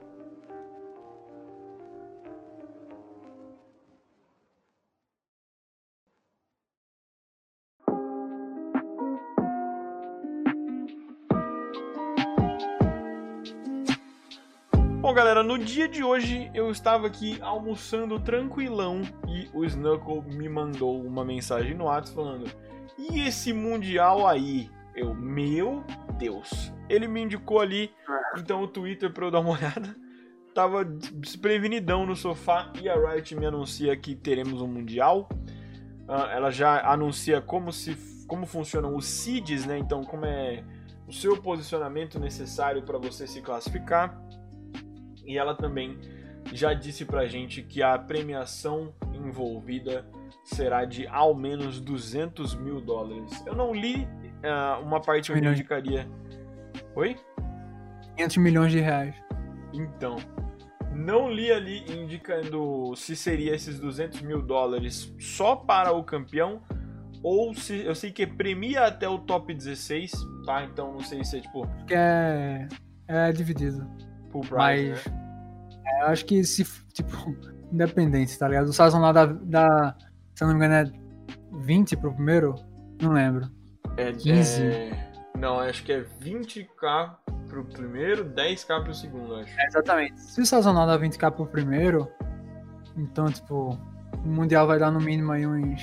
[SPEAKER 5] Bom, galera, no dia de hoje eu estava aqui almoçando tranquilão e o Snuckle me mandou uma mensagem no WhatsApp falando: E esse Mundial aí? Eu, meu Deus. Ele me indicou ali, então o Twitter pra eu dar uma olhada. Tava desprevenidão no sofá e a Riot me anuncia que teremos um Mundial. Ah, ela já anuncia como, se, como funcionam os seeds, né? Então, como é o seu posicionamento necessário para você se classificar. E ela também já disse pra gente que a premiação envolvida será de ao menos 200 mil dólares. Eu não li uh, uma parte onde indicaria. Oi?
[SPEAKER 6] 500 milhões de reais.
[SPEAKER 5] Então. Não li ali indicando se seria esses 200 mil dólares só para o campeão ou se. Eu sei que premia até o top 16, tá? Então não sei se é tipo
[SPEAKER 6] Que é, é dividido.
[SPEAKER 5] Price,
[SPEAKER 6] Mas
[SPEAKER 5] né?
[SPEAKER 6] é, eu acho que se, tipo, independente, tá ligado? O sazonal da, da. Se eu não me engano, é 20 pro primeiro? Não lembro.
[SPEAKER 5] É,
[SPEAKER 6] 15.
[SPEAKER 5] é- Não, acho que é 20k pro primeiro, 10k pro segundo, acho.
[SPEAKER 6] É, exatamente. Se o sazonal dá 20k pro primeiro, então, tipo, o Mundial vai dar no mínimo aí uns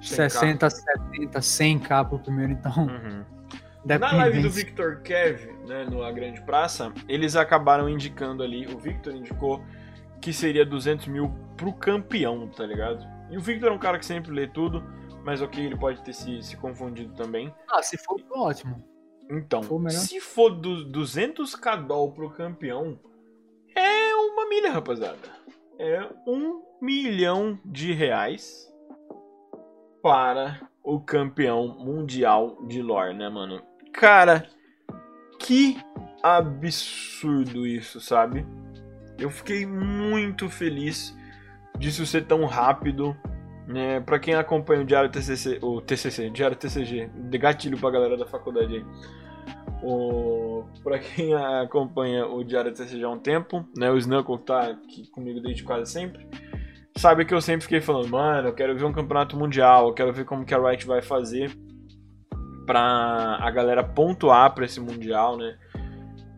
[SPEAKER 5] 100K.
[SPEAKER 6] 60, 70, 100k pro primeiro, então.
[SPEAKER 5] Uhum. Na live do. Victor Kev, né, no A Grande Praça, eles acabaram indicando ali, o Victor indicou que seria 200 mil pro campeão, tá ligado? E o Victor é um cara que sempre lê tudo, mas ok, ele pode ter se, se confundido também.
[SPEAKER 6] Ah, se for, ótimo.
[SPEAKER 5] Então,
[SPEAKER 6] For
[SPEAKER 5] se for do 200k doll pro campeão, é uma milha, rapaziada. É um milhão de reais para o campeão mundial de lore, né, mano? Cara, que absurdo isso, sabe? Eu fiquei muito feliz disso ser tão rápido, né? Pra quem acompanha o Diário TCC, o TCC, Diário TCG, de gatilho pra galera da faculdade aí. O, pra quem acompanha o Diário TCG há um tempo, né? O Snuckle tá aqui comigo desde quase sempre. Sabe que eu sempre fiquei falando, mano, eu quero ver um campeonato mundial, eu quero ver como que a Riot vai fazer pra a galera pontuar pra esse mundial, né?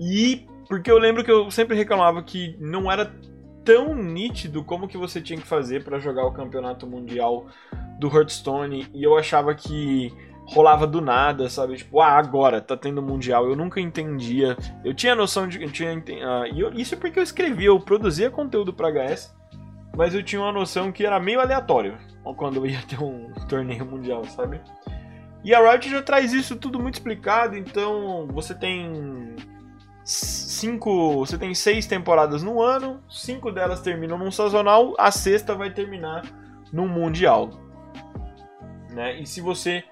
[SPEAKER 5] E porque eu lembro que eu sempre reclamava que não era tão nítido como que você tinha que fazer pra jogar o campeonato mundial do Hearthstone e eu achava que rolava do nada, sabe? Tipo, ah, agora tá tendo mundial. Eu nunca entendia. Eu tinha noção de. Eu tinha, ah, e eu- isso porque eu escrevia, eu produzia conteúdo pra HS, mas eu tinha uma noção que era meio aleatório quando eu ia ter um torneio mundial, sabe? E a Riot já traz isso tudo muito explicado, então você tem cinco, você tem seis temporadas no ano, cinco delas terminam num sazonal, a sexta vai terminar num mundial, né? E se você,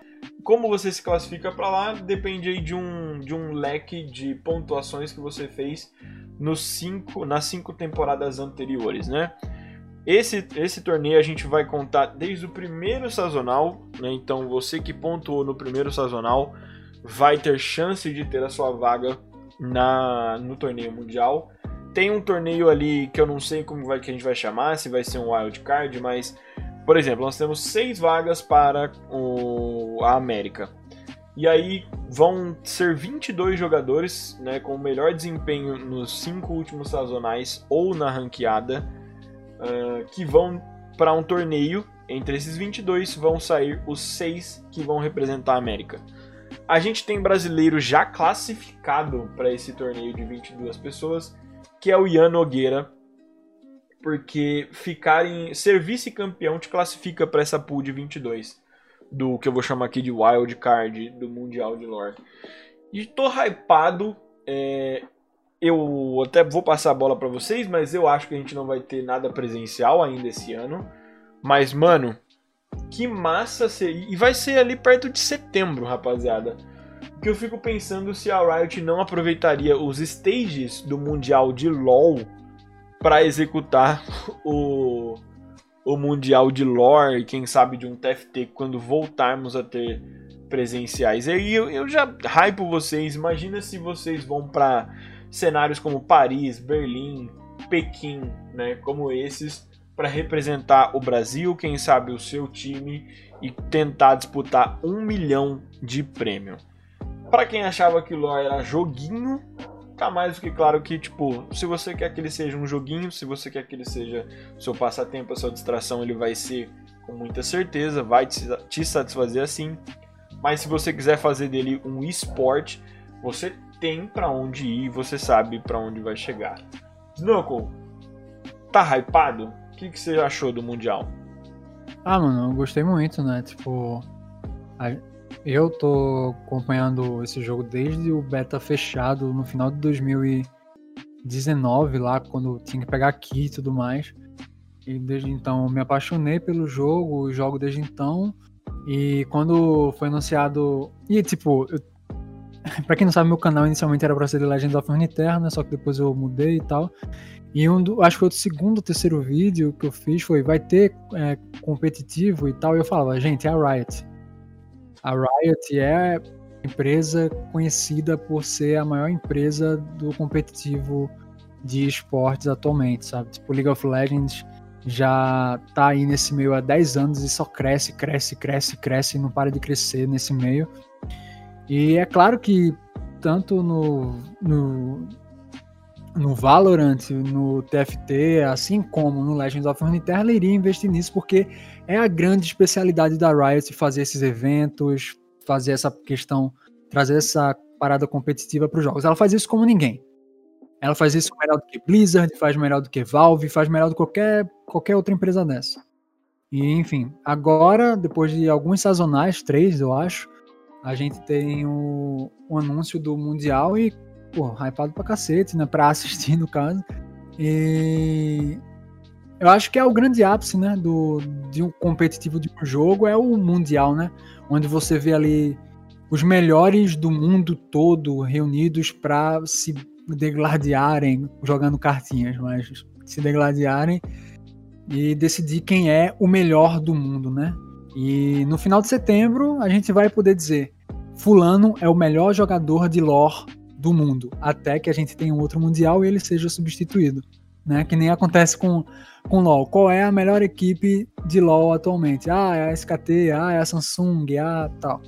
[SPEAKER 5] como você se classifica pra lá, depende aí de um de um leque de pontuações que você fez nos cinco, nas cinco temporadas anteriores, né? Esse, esse torneio a gente vai contar desde o primeiro sazonal, né? Então você que pontuou no primeiro sazonal vai ter chance de ter a sua vaga na no torneio mundial. Tem um torneio ali que eu não sei como vai que a gente vai chamar, se vai ser um wild card, mas por exemplo, nós temos seis vagas para o, a América. E aí vão ser 22 jogadores, né, com o melhor desempenho nos cinco últimos sazonais ou na ranqueada, ah, que vão para um torneio. Entre esses 22 vão sair os seis que vão representar a América. A gente tem brasileiro já classificado para esse torneio de 22 pessoas, que é o Ian Nogueira, porque ficar em ser vice-campeão te classifica para essa pool de 22 do que eu vou chamar aqui de wild card do mundial de lore. E tô hypado, é, eu até vou passar a bola para vocês, mas eu acho que a gente não vai ter nada presencial ainda esse ano. Mas mano, que massa seria. E vai ser ali perto de setembro, rapaziada. Que eu fico pensando se a Riot não aproveitaria os stages do Mundial de LoL para executar o, o Mundial de Lore e quem sabe de um TFT quando voltarmos a ter presenciais. E aí eu, eu já hypo vocês. Imagina se vocês vão para cenários como Paris, Berlim, Pequim, né, como esses, para representar o Brasil, quem sabe o seu time e tentar disputar um milhão de prêmio. Para quem achava que LoL era joguinho, ficar mais do que claro que, tipo, se você quer que ele seja um joguinho, se você quer que ele seja seu passatempo, sua distração, ele vai ser com muita certeza, vai te satisfazer assim. Mas se você quiser fazer dele um esporte, você tem para onde ir, você sabe para onde vai chegar. Snowcall, tá hypado? O que, que você achou do Mundial?
[SPEAKER 6] Ah, mano, eu gostei muito, né? Tipo, eu tô acompanhando esse jogo desde o beta fechado no final de 2019, lá quando tinha que pegar aqui e tudo mais. E desde então me apaixonei pelo jogo, jogo desde então. E quando foi anunciado. E tipo, eu... pra quem não sabe, meu canal inicialmente era pra ser The Legend of Runeterra, né? Só que depois eu mudei e tal. E um do, acho que foi o segundo ou terceiro vídeo que eu fiz foi vai ter é, competitivo e tal. E eu falava, gente, é a Riot. A Riot é empresa conhecida por ser a maior empresa do competitivo de esportes atualmente, sabe? Tipo, League of Legends já tá aí nesse meio há 10 anos e só cresce, cresce, cresce, cresce e não para de crescer nesse meio. E é claro que tanto no, no, no Valorant, no TFT, assim como no Legends of Runeterra, iria investir nisso porque é a grande especialidade da Riot fazer esses eventos, fazer essa questão, trazer essa parada competitiva para os jogos. Ela faz isso como ninguém. Ela faz isso melhor do que Blizzard, faz melhor do que Valve, faz melhor do que qualquer, qualquer outra empresa dessa. E enfim, agora, depois de alguns sazonais, três eu acho, a gente tem o, o anúncio do Mundial e, pô, hypado pra cacete, né? Pra assistir, no caso. E eu acho que é o grande ápice, né? Do, de um competitivo de um jogo é o Mundial, né? Onde você vê ali os melhores do mundo todo reunidos para se degladiarem jogando cartinhas, mas se degladiarem e decidir quem é o melhor do mundo, né? E no final de setembro a gente vai poder dizer: Fulano é o melhor jogador de lore do mundo, até que a gente tenha um outro mundial e ele seja substituído, né? Que nem acontece com com LoL. Qual é a melhor equipe de LoL atualmente? Ah, é a SKT, ah, é a Samsung, ah, tal.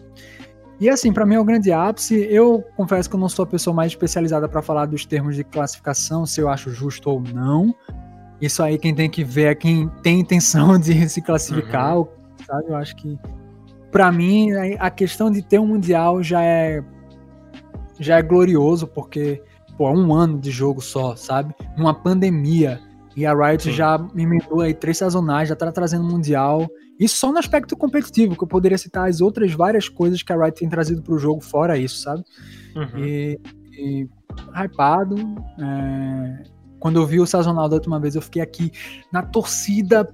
[SPEAKER 6] E assim, para mim é o grande ápice. Eu confesso que eu não sou a pessoa mais especializada para falar dos termos de classificação, se eu acho justo ou não. Isso aí quem tem que ver é quem tem intenção de se classificar,
[SPEAKER 5] Uhum.
[SPEAKER 6] Sabe? Eu acho que para mim a questão de ter um mundial já é já é glorioso porque pô, é um ano de jogo só, sabe? Numa pandemia e a Riot
[SPEAKER 5] Sim.
[SPEAKER 6] já emendou aí três sazonais, já tá trazendo mundial. Isso só no aspecto competitivo, que eu poderia citar as outras várias coisas que a Riot tem trazido pro jogo fora isso, sabe?
[SPEAKER 5] Uhum.
[SPEAKER 6] E, e hypado. é, Quando eu vi o sazonal da última vez, eu fiquei aqui na torcida,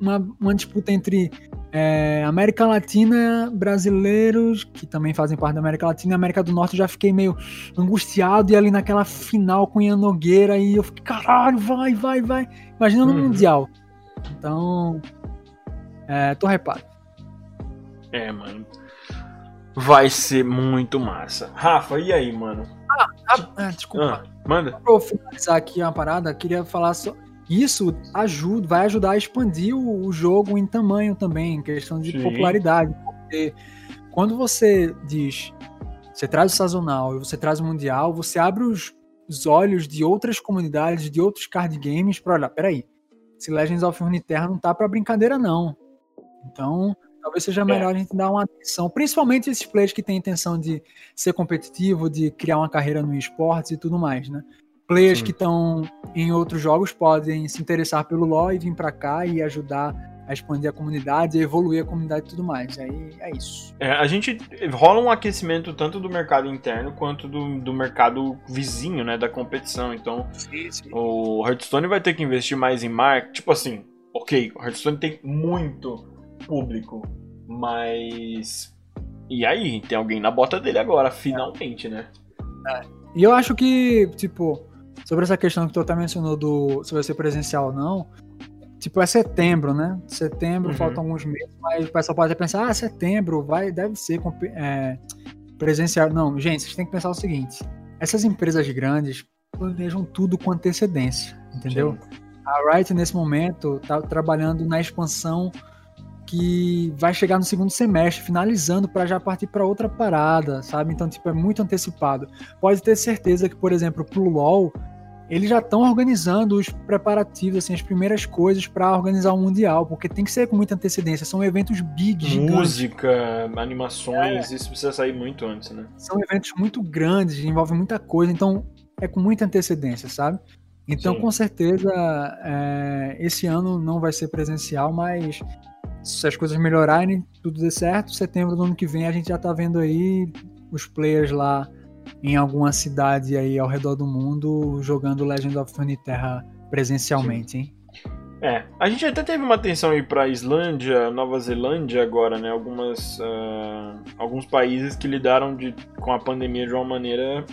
[SPEAKER 6] uma, uma disputa entre é, América Latina, brasileiros, que também fazem parte da América Latina, América do Norte, eu já fiquei meio angustiado, e ali naquela final com Ian Nogueira, e eu fiquei, caralho, vai, vai, vai. Imagina no
[SPEAKER 5] Uhum.
[SPEAKER 6] Mundial. Então, é, tô hypado.
[SPEAKER 5] É, mano. Vai ser muito massa. Rafa, e aí, mano?
[SPEAKER 6] Ah, desculpa.
[SPEAKER 5] Ah, manda.
[SPEAKER 6] Pra eu finalizar aqui uma parada, queria falar só. Isso ajuda, vai ajudar a expandir o, o jogo em tamanho também, em questão de
[SPEAKER 5] Sim.
[SPEAKER 6] popularidade. Porque quando você diz, você traz o sazonal e você traz o mundial, você abre os, os olhos de outras comunidades, de outros card games, pra olhar, peraí, esse Legends of Runeterra não tá pra brincadeira, não. Então, talvez seja melhor a gente dar uma atenção, principalmente esses players que têm intenção de ser competitivo, de criar uma carreira no esportes e tudo mais, né? Players
[SPEAKER 5] Sim.
[SPEAKER 6] que estão em outros jogos podem se interessar pelo LoL e vir pra cá e ajudar a expandir a comunidade, a evoluir a comunidade e tudo mais. Aí é isso.
[SPEAKER 5] É, a gente rola um aquecimento tanto do mercado interno quanto do, do mercado vizinho, né? Da competição. Então, o Hearthstone vai ter que investir mais em marketing. Tipo assim, ok, o Hearthstone tem muito público, mas. E aí? Tem alguém na bota dele agora, finalmente, né?
[SPEAKER 6] E eu acho que, tipo, sobre essa questão que tu até mencionou do se vai ser presencial ou não, tipo, é setembro, né? Setembro,
[SPEAKER 5] Uhum.
[SPEAKER 6] faltam alguns meses, mas o pessoal pode até pensar, ah, setembro, vai, deve ser é, presencial. Não, gente, vocês têm que pensar o seguinte: essas empresas grandes planejam tudo com antecedência, entendeu? A Riot, nesse momento, tá trabalhando na expansão que vai chegar no segundo semestre, finalizando para já partir para outra parada, sabe? Então, tipo, é muito antecipado. Pode ter certeza que, por exemplo, pro LoL, eles já estão organizando os preparativos, assim, as primeiras coisas para organizar o mundial, porque tem que ser com muita antecedência. São eventos big, gigantes.
[SPEAKER 5] Música, animações, isso precisa sair muito antes, né?
[SPEAKER 6] São eventos muito grandes, envolvem muita coisa, então é com muita antecedência, sabe? Então,
[SPEAKER 5] Sim.
[SPEAKER 6] com certeza, é, esse ano não vai ser presencial, mas se as coisas melhorarem, tudo der certo, setembro do ano que vem a gente já tá vendo aí os players lá em alguma cidade aí ao redor do mundo jogando Legend of Runeterra presencialmente, hein?
[SPEAKER 5] É, a gente até teve uma atenção aí pra Islândia, Nova Zelândia agora, né? Algumas, ah, alguns países que lidaram de, com a pandemia de uma maneira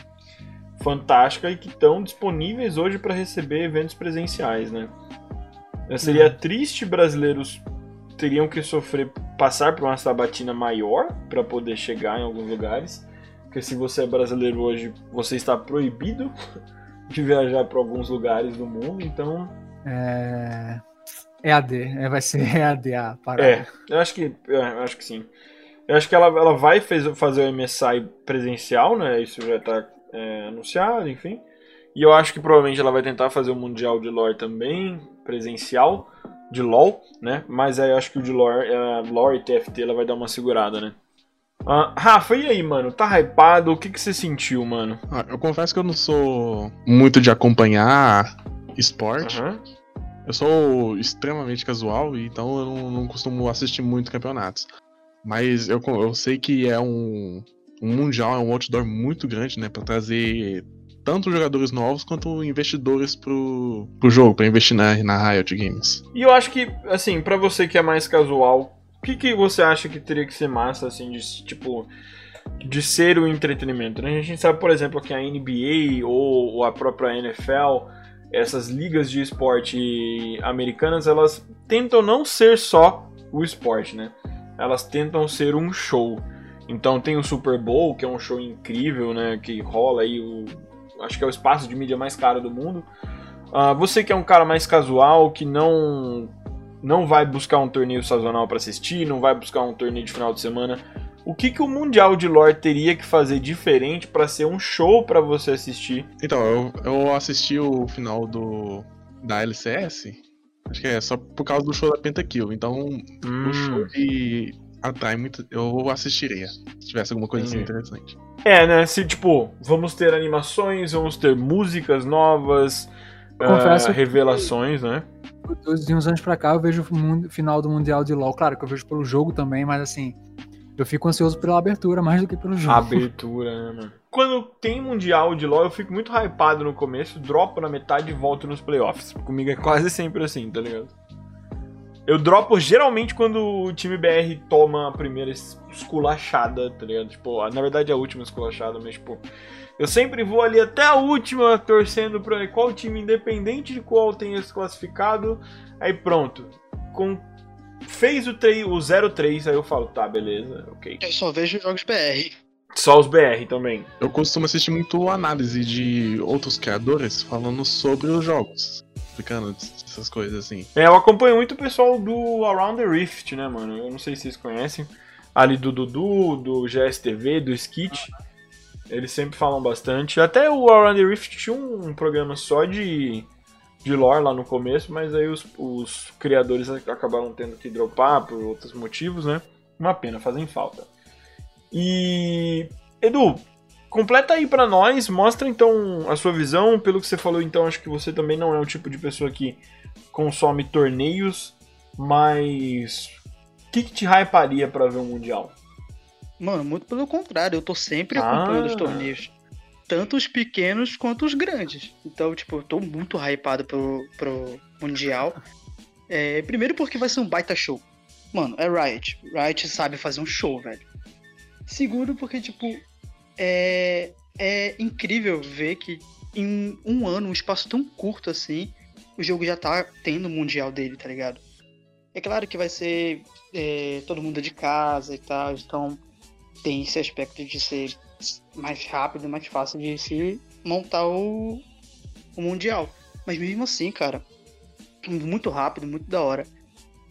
[SPEAKER 5] fantástica e que estão disponíveis hoje para receber eventos presenciais, né? Seria triste brasileiros teriam que sofrer, passar por uma sabatina maior para poder chegar em alguns lugares, porque se você é brasileiro hoje, você está proibido de viajar para alguns lugares do mundo, então
[SPEAKER 6] É... EAD, é, vai ser EAD a parada.
[SPEAKER 5] É, eu acho que, é, eu acho que sim. Eu acho que ela, ela vai fez- fazer o MSI presencial, né? Isso já tá é, anunciado, enfim. E eu acho que provavelmente ela vai tentar fazer o Mundial de Lore também, presencial, de LoL, né? Mas aí eu acho que o de Lore, é, Lore e TFT ela vai dar uma segurada, né? Ah, Rafa, e aí, mano? Tá hypado? O que, que você sentiu, mano?
[SPEAKER 7] Ah, eu confesso que eu não sou muito de acompanhar esporte.
[SPEAKER 5] Aham.
[SPEAKER 7] Eu sou extremamente casual, então eu não, não costumo assistir muito campeonatos. Mas eu, eu sei que é um, um mundial, é um outdoor muito grande, né? Pra trazer tanto jogadores novos quanto investidores pro, pro jogo, pra investir na, na Riot Games.
[SPEAKER 5] E eu acho que, assim, pra você que é mais casual, o que, que você acha que teria que ser massa, assim, de tipo. De ser o entretenimento, né? A gente sabe, por exemplo, que a NBA ou, ou a própria NFL, essas ligas de esporte americanas, elas tentam não ser só o esporte, né? Elas tentam ser um show. Então tem o Super Bowl, que é um show incrível, né? Que rola aí o. Acho que é o espaço de mídia mais caro do mundo. Ah, você que é um cara mais casual, que não não vai buscar um torneio sazonal para assistir, não vai buscar um torneio de final de semana, o que, que o Mundial de Lore teria que fazer diferente para ser um show para você assistir?
[SPEAKER 7] Então, eu, eu assisti o final do da LCS, acho que é só por causa do show da Pentakill. Então, o show que atrai muito, eu assistiria. Se tivesse alguma coisa assim
[SPEAKER 5] Entendi.
[SPEAKER 7] interessante.
[SPEAKER 5] É, né? Se tipo, vamos ter animações, vamos ter músicas novas,
[SPEAKER 6] Confesso
[SPEAKER 5] ah,
[SPEAKER 6] que-
[SPEAKER 5] revelações, né?
[SPEAKER 6] De uns anos pra cá eu vejo o final do Mundial de LoL. Claro que eu vejo pelo jogo também, mas assim, eu fico ansioso pela abertura mais do que pelo jogo.
[SPEAKER 5] Abertura, né, mano? Quando tem Mundial de LoL, eu fico muito hypado no começo, dropo na metade e volto nos playoffs. Comigo é quase sempre assim, tá ligado? Eu dropo geralmente quando o time BR toma a primeira es- esculachada, tá ligado? Tipo, na verdade é a última esculachada, mas tipo. Eu sempre vou ali até a última torcendo pra qual time, independente de qual tenha se classificado. Aí pronto. Com... Fez o, 3, o 0-3, aí eu falo, tá, beleza, ok.
[SPEAKER 8] Eu só vejo jogos BR.
[SPEAKER 5] Só os BR também.
[SPEAKER 7] Eu costumo assistir muito análise de outros criadores falando sobre os jogos. Explicando essas coisas assim.
[SPEAKER 5] É, eu acompanho muito o pessoal do Around the Rift, né, mano? Eu não sei se vocês conhecem. Ali do Dudu, do GSTV, do Skit. Eles sempre falam bastante. Até o Around the Rift tinha um programa só de, de lore lá no começo, mas aí os, os criadores acabaram tendo que dropar por outros motivos, né? Uma pena, fazem falta. E. Edu, completa aí pra nós, mostra então a sua visão. Pelo que você falou, então, acho que você também não é o tipo de pessoa que consome torneios, mas. O que, que te hyparia pra ver o Mundial?
[SPEAKER 8] Mano, muito pelo contrário, eu tô sempre
[SPEAKER 5] Ah.
[SPEAKER 8] acompanhando os torneios. Tanto os pequenos quanto os grandes. Então, tipo, eu tô muito hypado pro, pro Mundial. É, primeiro porque vai ser um baita show. Mano, é Riot. Riot sabe fazer um show, velho. Segundo porque, tipo, é, é incrível ver que em um ano, um espaço tão curto assim, o jogo já tá tendo o Mundial dele, tá ligado? É claro que vai ser é, todo mundo de casa e tal, então tem esse aspecto de ser mais rápido, mais fácil de se montar o, o Mundial. Mas mesmo assim, cara, muito rápido, muito da hora.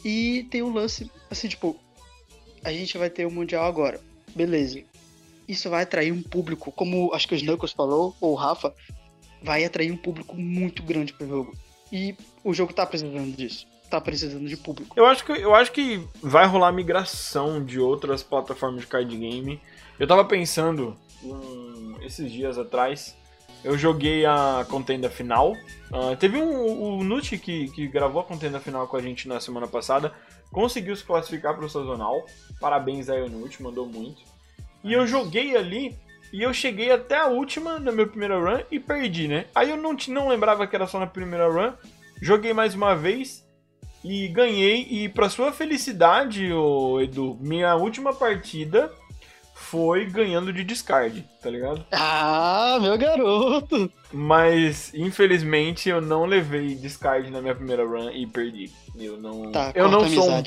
[SPEAKER 8] E tem um lance, assim, tipo, a gente vai ter o Mundial agora. Beleza. Isso vai atrair um público, como acho que o Knuckles falou, ou o Rafa, vai atrair um público muito grande pro jogo. E o jogo tá precisando disso. Tá precisando de público.
[SPEAKER 5] Eu acho que, eu acho que vai rolar migração de outras plataformas de card game. Eu tava pensando um, esses dias atrás. Eu joguei a contenda final. Uh, teve um, o Nuti que, que gravou a contenda final com a gente na semana passada. Conseguiu se classificar pro sazonal. Parabéns aí ao Nuti, mandou muito. E eu joguei ali e eu cheguei até a última na minha primeira run e perdi, né? Aí eu não, não lembrava que era só na primeira run. Joguei mais uma vez e ganhei. E para sua felicidade, ô Edu, minha última partida foi ganhando de discard, tá ligado?
[SPEAKER 8] Ah, meu garoto!
[SPEAKER 5] Mas infelizmente eu não levei discard na minha primeira run e perdi. Eu não,
[SPEAKER 8] Tá,
[SPEAKER 5] eu não sou um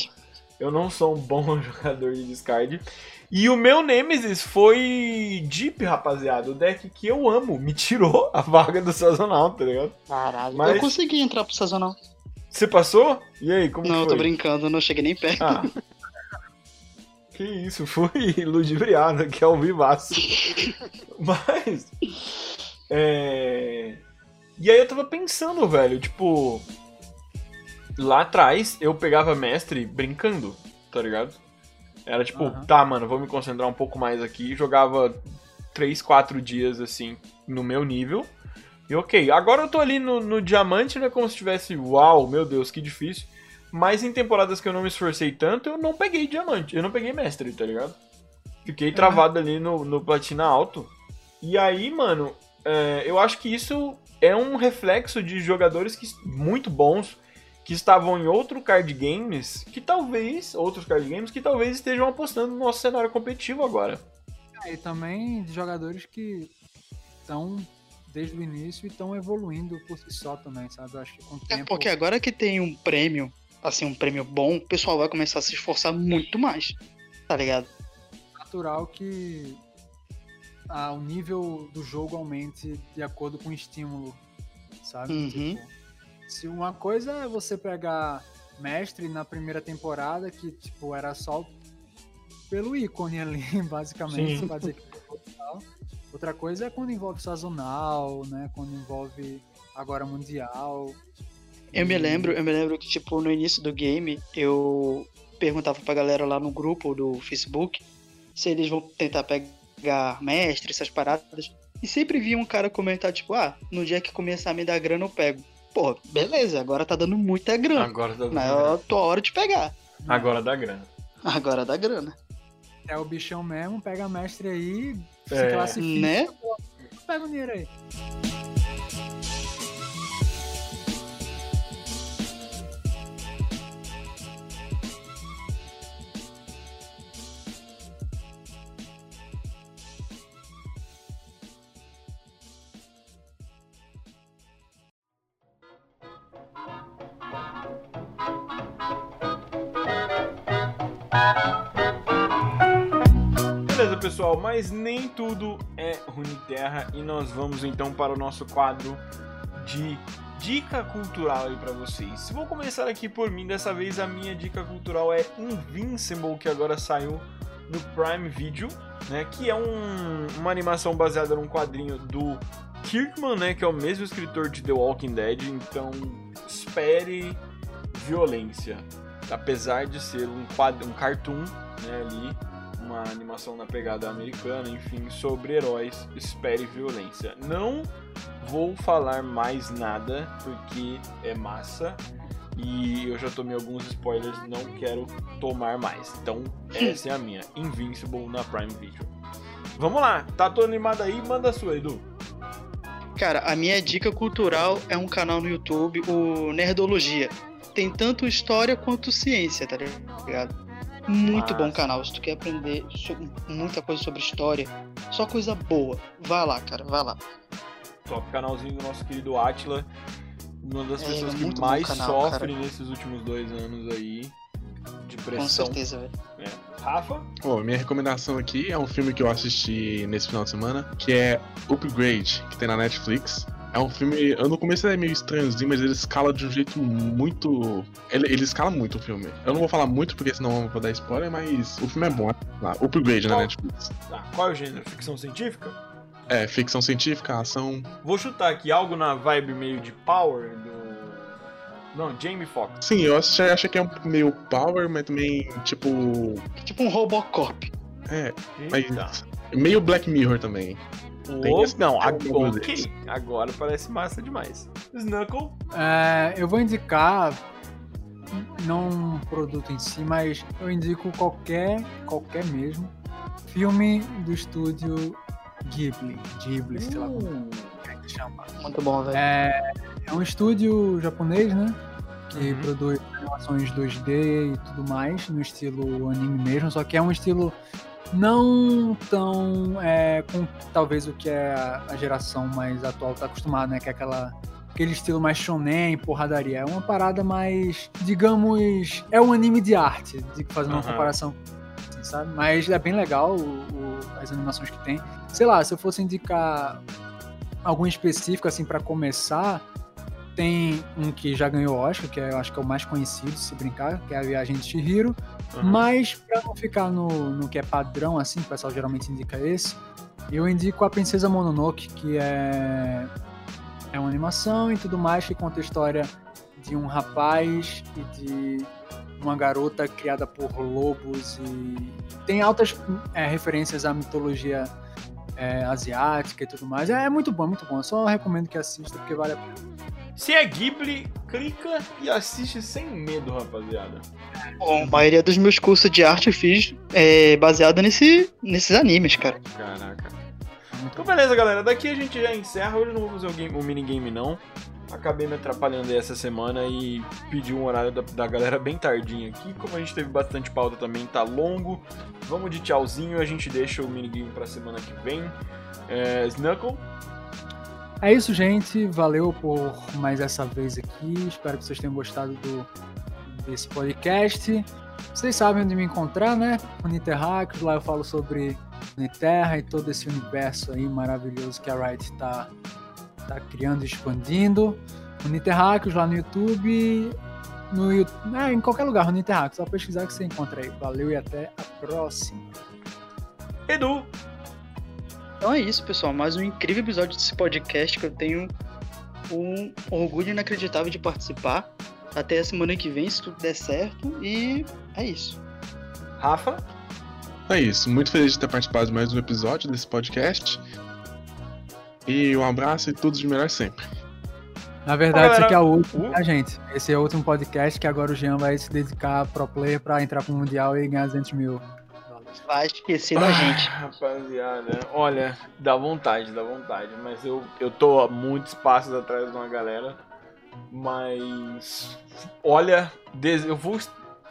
[SPEAKER 5] eu não sou um bom jogador de discard. E o meu Nemesis foi Deep, rapaziada. O deck que eu amo. Me tirou a vaga do sazonal, tá ligado?
[SPEAKER 8] Caralho.
[SPEAKER 5] Mas-
[SPEAKER 8] Eu consegui entrar pro sazonal.
[SPEAKER 5] Você passou? E aí, como
[SPEAKER 8] não, eu
[SPEAKER 5] foi?
[SPEAKER 8] tô brincando, não cheguei nem perto.
[SPEAKER 5] Ah. que isso, fui ludibriado aqui ao vivaço. Mas. É. E aí eu tava pensando, velho, tipo. Lá atrás eu pegava mestre brincando, tá ligado? Era tipo,
[SPEAKER 6] Aham.
[SPEAKER 5] tá, mano, vou me concentrar um pouco mais aqui. Jogava 3, 4 dias assim, no meu nível. E ok, agora eu tô ali no, no diamante, não é como se tivesse, uau, meu Deus, que difícil. Mas em temporadas que eu não me esforcei tanto, eu não peguei diamante, eu não peguei mestre, tá ligado? Fiquei travado ali no, no platina alto. E aí, mano, é, eu acho que isso é um reflexo de jogadores que, muito bons que estavam em outro card games, que talvez, outros card games, que talvez estejam apostando no nosso cenário competitivo agora.
[SPEAKER 6] E também de jogadores que estão desde o início e estão evoluindo por si só também, sabe? Eu acho que com o
[SPEAKER 8] É
[SPEAKER 6] tempo.
[SPEAKER 8] porque agora que tem um prêmio, assim, um prêmio bom, o pessoal vai começar a se esforçar muito mais. Tá ligado?
[SPEAKER 6] natural que ah, o nível do jogo aumente de acordo com o estímulo, sabe?
[SPEAKER 8] Uhum.
[SPEAKER 6] Tipo, se uma coisa é você pegar mestre na primeira temporada, que tipo era só pelo ícone ali, basicamente,
[SPEAKER 5] Sim.
[SPEAKER 6] pra dizer que. Outra coisa é quando envolve sazonal, né? Quando envolve agora mundial.
[SPEAKER 8] Eu me lembro, eu me lembro que, tipo, no início do game, eu perguntava pra galera lá no grupo do Facebook se eles vão tentar pegar mestre, essas paradas. E sempre via um cara comentar, tipo, ah, no dia que começar a me dar grana eu pego. Pô, beleza, agora tá dando muita grana.
[SPEAKER 5] Agora dá
[SPEAKER 8] Mas é a tua hora de pegar.
[SPEAKER 5] Agora dá grana.
[SPEAKER 8] Agora dá grana.
[SPEAKER 6] É o bichão mesmo, pega mestre aí, se
[SPEAKER 5] É.
[SPEAKER 6] classifica.
[SPEAKER 8] Né?
[SPEAKER 6] Pega o dinheiro aí.
[SPEAKER 5] Pessoal, mas nem tudo é Runeterra e nós vamos então para o nosso quadro de dica cultural aí para vocês. Vou começar aqui por mim, dessa vez a minha dica cultural é Invincible, que agora saiu no Prime Video, né, que é um- uma animação baseada num quadrinho do Kirkman, né, que é o mesmo escritor de The Walking Dead, então espere violência. Apesar de ser um, quadro, um cartoon, né, ali, uma animação na pegada americana, enfim, sobre heróis, espere violência. Não vou falar mais nada, porque é massa. E eu já tomei alguns spoilers, não quero tomar mais. Então, essa é a minha. Invincible na Prime Video. Vamos lá, tá todo animado aí? Manda a sua, Edu.
[SPEAKER 8] Cara, a minha dica cultural é um canal no YouTube, o Nerdologia. Tem tanto história quanto ciência, tá ligado? Muito bom canal. Se tu quer aprender so- muita coisa sobre história, só coisa boa. Vai lá, cara, vai lá.
[SPEAKER 5] Top canalzinho do nosso querido Atila. Uma das
[SPEAKER 8] É,
[SPEAKER 5] pessoas que
[SPEAKER 8] muito bom
[SPEAKER 5] mais
[SPEAKER 8] canal,
[SPEAKER 5] sofre nesses últimos dois anos aí. De
[SPEAKER 8] Com
[SPEAKER 5] pressão.
[SPEAKER 8] certeza, velho.
[SPEAKER 5] É. Rafa?
[SPEAKER 7] Ó, minha recomendação aqui é um filme que eu assisti nesse final de semana, que é Upgrade, que tem na Netflix. É um filme. No começo ele é meio estranhozinho, mas ele escala de um jeito muito. Ele, ele escala muito o filme. Eu não vou falar muito porque senão eu vou dar spoiler, mas o filme é bom. É lá, Upgrade na
[SPEAKER 5] Qual?
[SPEAKER 7] Netflix.
[SPEAKER 5] Tá, qual é o gênero? Ficção científica?
[SPEAKER 7] É, ficção científica, ação.
[SPEAKER 5] Vou chutar aqui algo na vibe meio de Power do. Não, Jamie Foxx.
[SPEAKER 7] Sim, eu achei, achei que é um meio power, mas também, tipo.
[SPEAKER 8] Tipo um Robocop.
[SPEAKER 7] É,
[SPEAKER 5] Eita.
[SPEAKER 7] mas. Meio Black Mirror também. Esse-
[SPEAKER 5] não,
[SPEAKER 7] alguns
[SPEAKER 5] ok. Agora parece massa demais. Snuckle.
[SPEAKER 6] É, eu vou indicar não um produto em si, mas eu indico qualquer, qualquer mesmo, filme do estúdio Ghibli, Ghibli, sei lá como é que chama.
[SPEAKER 8] Muito bom, velho.
[SPEAKER 6] É, é um estúdio japonês, né? Que
[SPEAKER 5] Uhum.
[SPEAKER 6] produz animações 2D e tudo mais, no estilo anime mesmo, só que é um estilo não tão é, com talvez o que é a, geração mais atual tá acostumada, né? Que é aquela aquele estilo mais shonen, porradaria. É uma parada mais, digamos, é um anime de arte, de fazer uma
[SPEAKER 5] Aham.
[SPEAKER 6] comparação, assim, sabe? Mas é bem legal o- o- as animações que tem. Sei lá, se eu fosse indicar algum específico assim para começar, tem um que já ganhou Oscar, que é, eu acho que é o mais conhecido, se brincar, que é a Viagem de Chihiro.
[SPEAKER 5] Uhum.
[SPEAKER 6] Mas pra não ficar no, no que é padrão, assim, o pessoal geralmente indica esse, eu indico a Princesa Mononoke, que é, é uma animação e tudo mais, que conta a história de um rapaz e de uma garota criada por lobos e tem altas é, referências à mitologia é, asiática e tudo mais. É, muito bom, é muito bom. Eu só recomendo que assista porque vale a pena.
[SPEAKER 5] Se é Ghibli, clica e assiste sem medo, rapaziada.
[SPEAKER 8] Bom, a maioria dos meus cursos de arte eu fiz é, baseado nesse, nesses animes, cara.
[SPEAKER 5] Caraca. Então beleza, galera. Daqui a gente já encerra. Hoje eu não vou fazer o, game, o minigame, não. Acabei me atrapalhando aí essa semana e pedi um horário da, da galera bem tardinho aqui. Como a gente teve bastante pauta também, tá longo. Vamos de tchauzinho. A gente deixa o minigame pra semana que vem. É, Snuckle.
[SPEAKER 6] É isso, gente. Valeu por mais essa vez aqui. Espero que vocês tenham gostado do, desse podcast. Vocês sabem onde me encontrar, né? Uniterracos, lá eu falo sobre Uniterra e todo esse universo aí maravilhoso que a Riot está tá criando e expandindo. Uniterracos lá no YouTube, no é, em qualquer lugar, Uniterracos. Só pesquisar que você encontra aí. Valeu e até a próxima.
[SPEAKER 5] Edu.
[SPEAKER 8] Então é isso, pessoal. Mais um incrível episódio desse podcast que eu tenho um orgulho inacreditável de participar. Até a semana que vem, se tudo der certo. E é isso.
[SPEAKER 5] Rafa.
[SPEAKER 7] É isso. Muito feliz de ter participado de mais um episódio desse podcast. E um abraço e tudo de melhor sempre.
[SPEAKER 6] Na verdade,
[SPEAKER 5] Ô,
[SPEAKER 6] esse aqui é o último,
[SPEAKER 5] uh.
[SPEAKER 6] tá, gente? Esse é o último podcast que agora o Jean vai se dedicar a pro player pra entrar pro Mundial e ganhar 200 mil.
[SPEAKER 8] Vai esquecer da gente.
[SPEAKER 5] Ah, rapaziada, olha, dá vontade, dá vontade. Mas eu, eu tô a muitos passos atrás de uma galera. Mas. Olha, eu vou.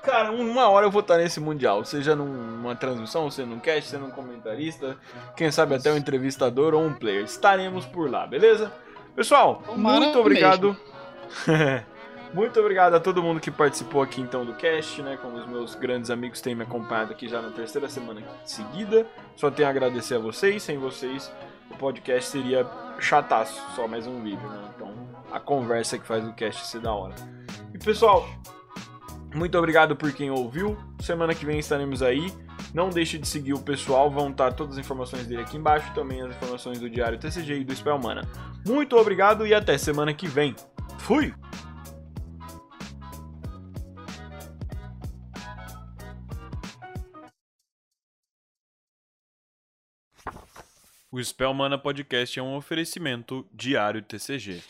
[SPEAKER 5] Cara, uma hora eu vou estar nesse Mundial. Seja numa transmissão, seja num cast, seja num comentarista. Quem sabe até um entrevistador ou um player. Estaremos por lá, beleza? Pessoal,
[SPEAKER 8] Tomara
[SPEAKER 5] muito obrigado. muito obrigado a todo mundo que participou aqui então do cast, né? Como os meus grandes amigos têm me acompanhado aqui já na terceira semana seguida. Só tenho a agradecer a vocês. Sem vocês, o podcast seria chataço, só mais um vídeo, né? Então, a conversa que faz o cast ser da hora. E pessoal, muito obrigado por quem ouviu. Semana que vem estaremos aí. Não deixe de seguir o pessoal, vão estar todas as informações dele aqui embaixo, também as informações do Diário TCG e do Spellmana. Muito obrigado e até semana que vem. Fui! O Spellmana Podcast é um oferecimento Diário TCG.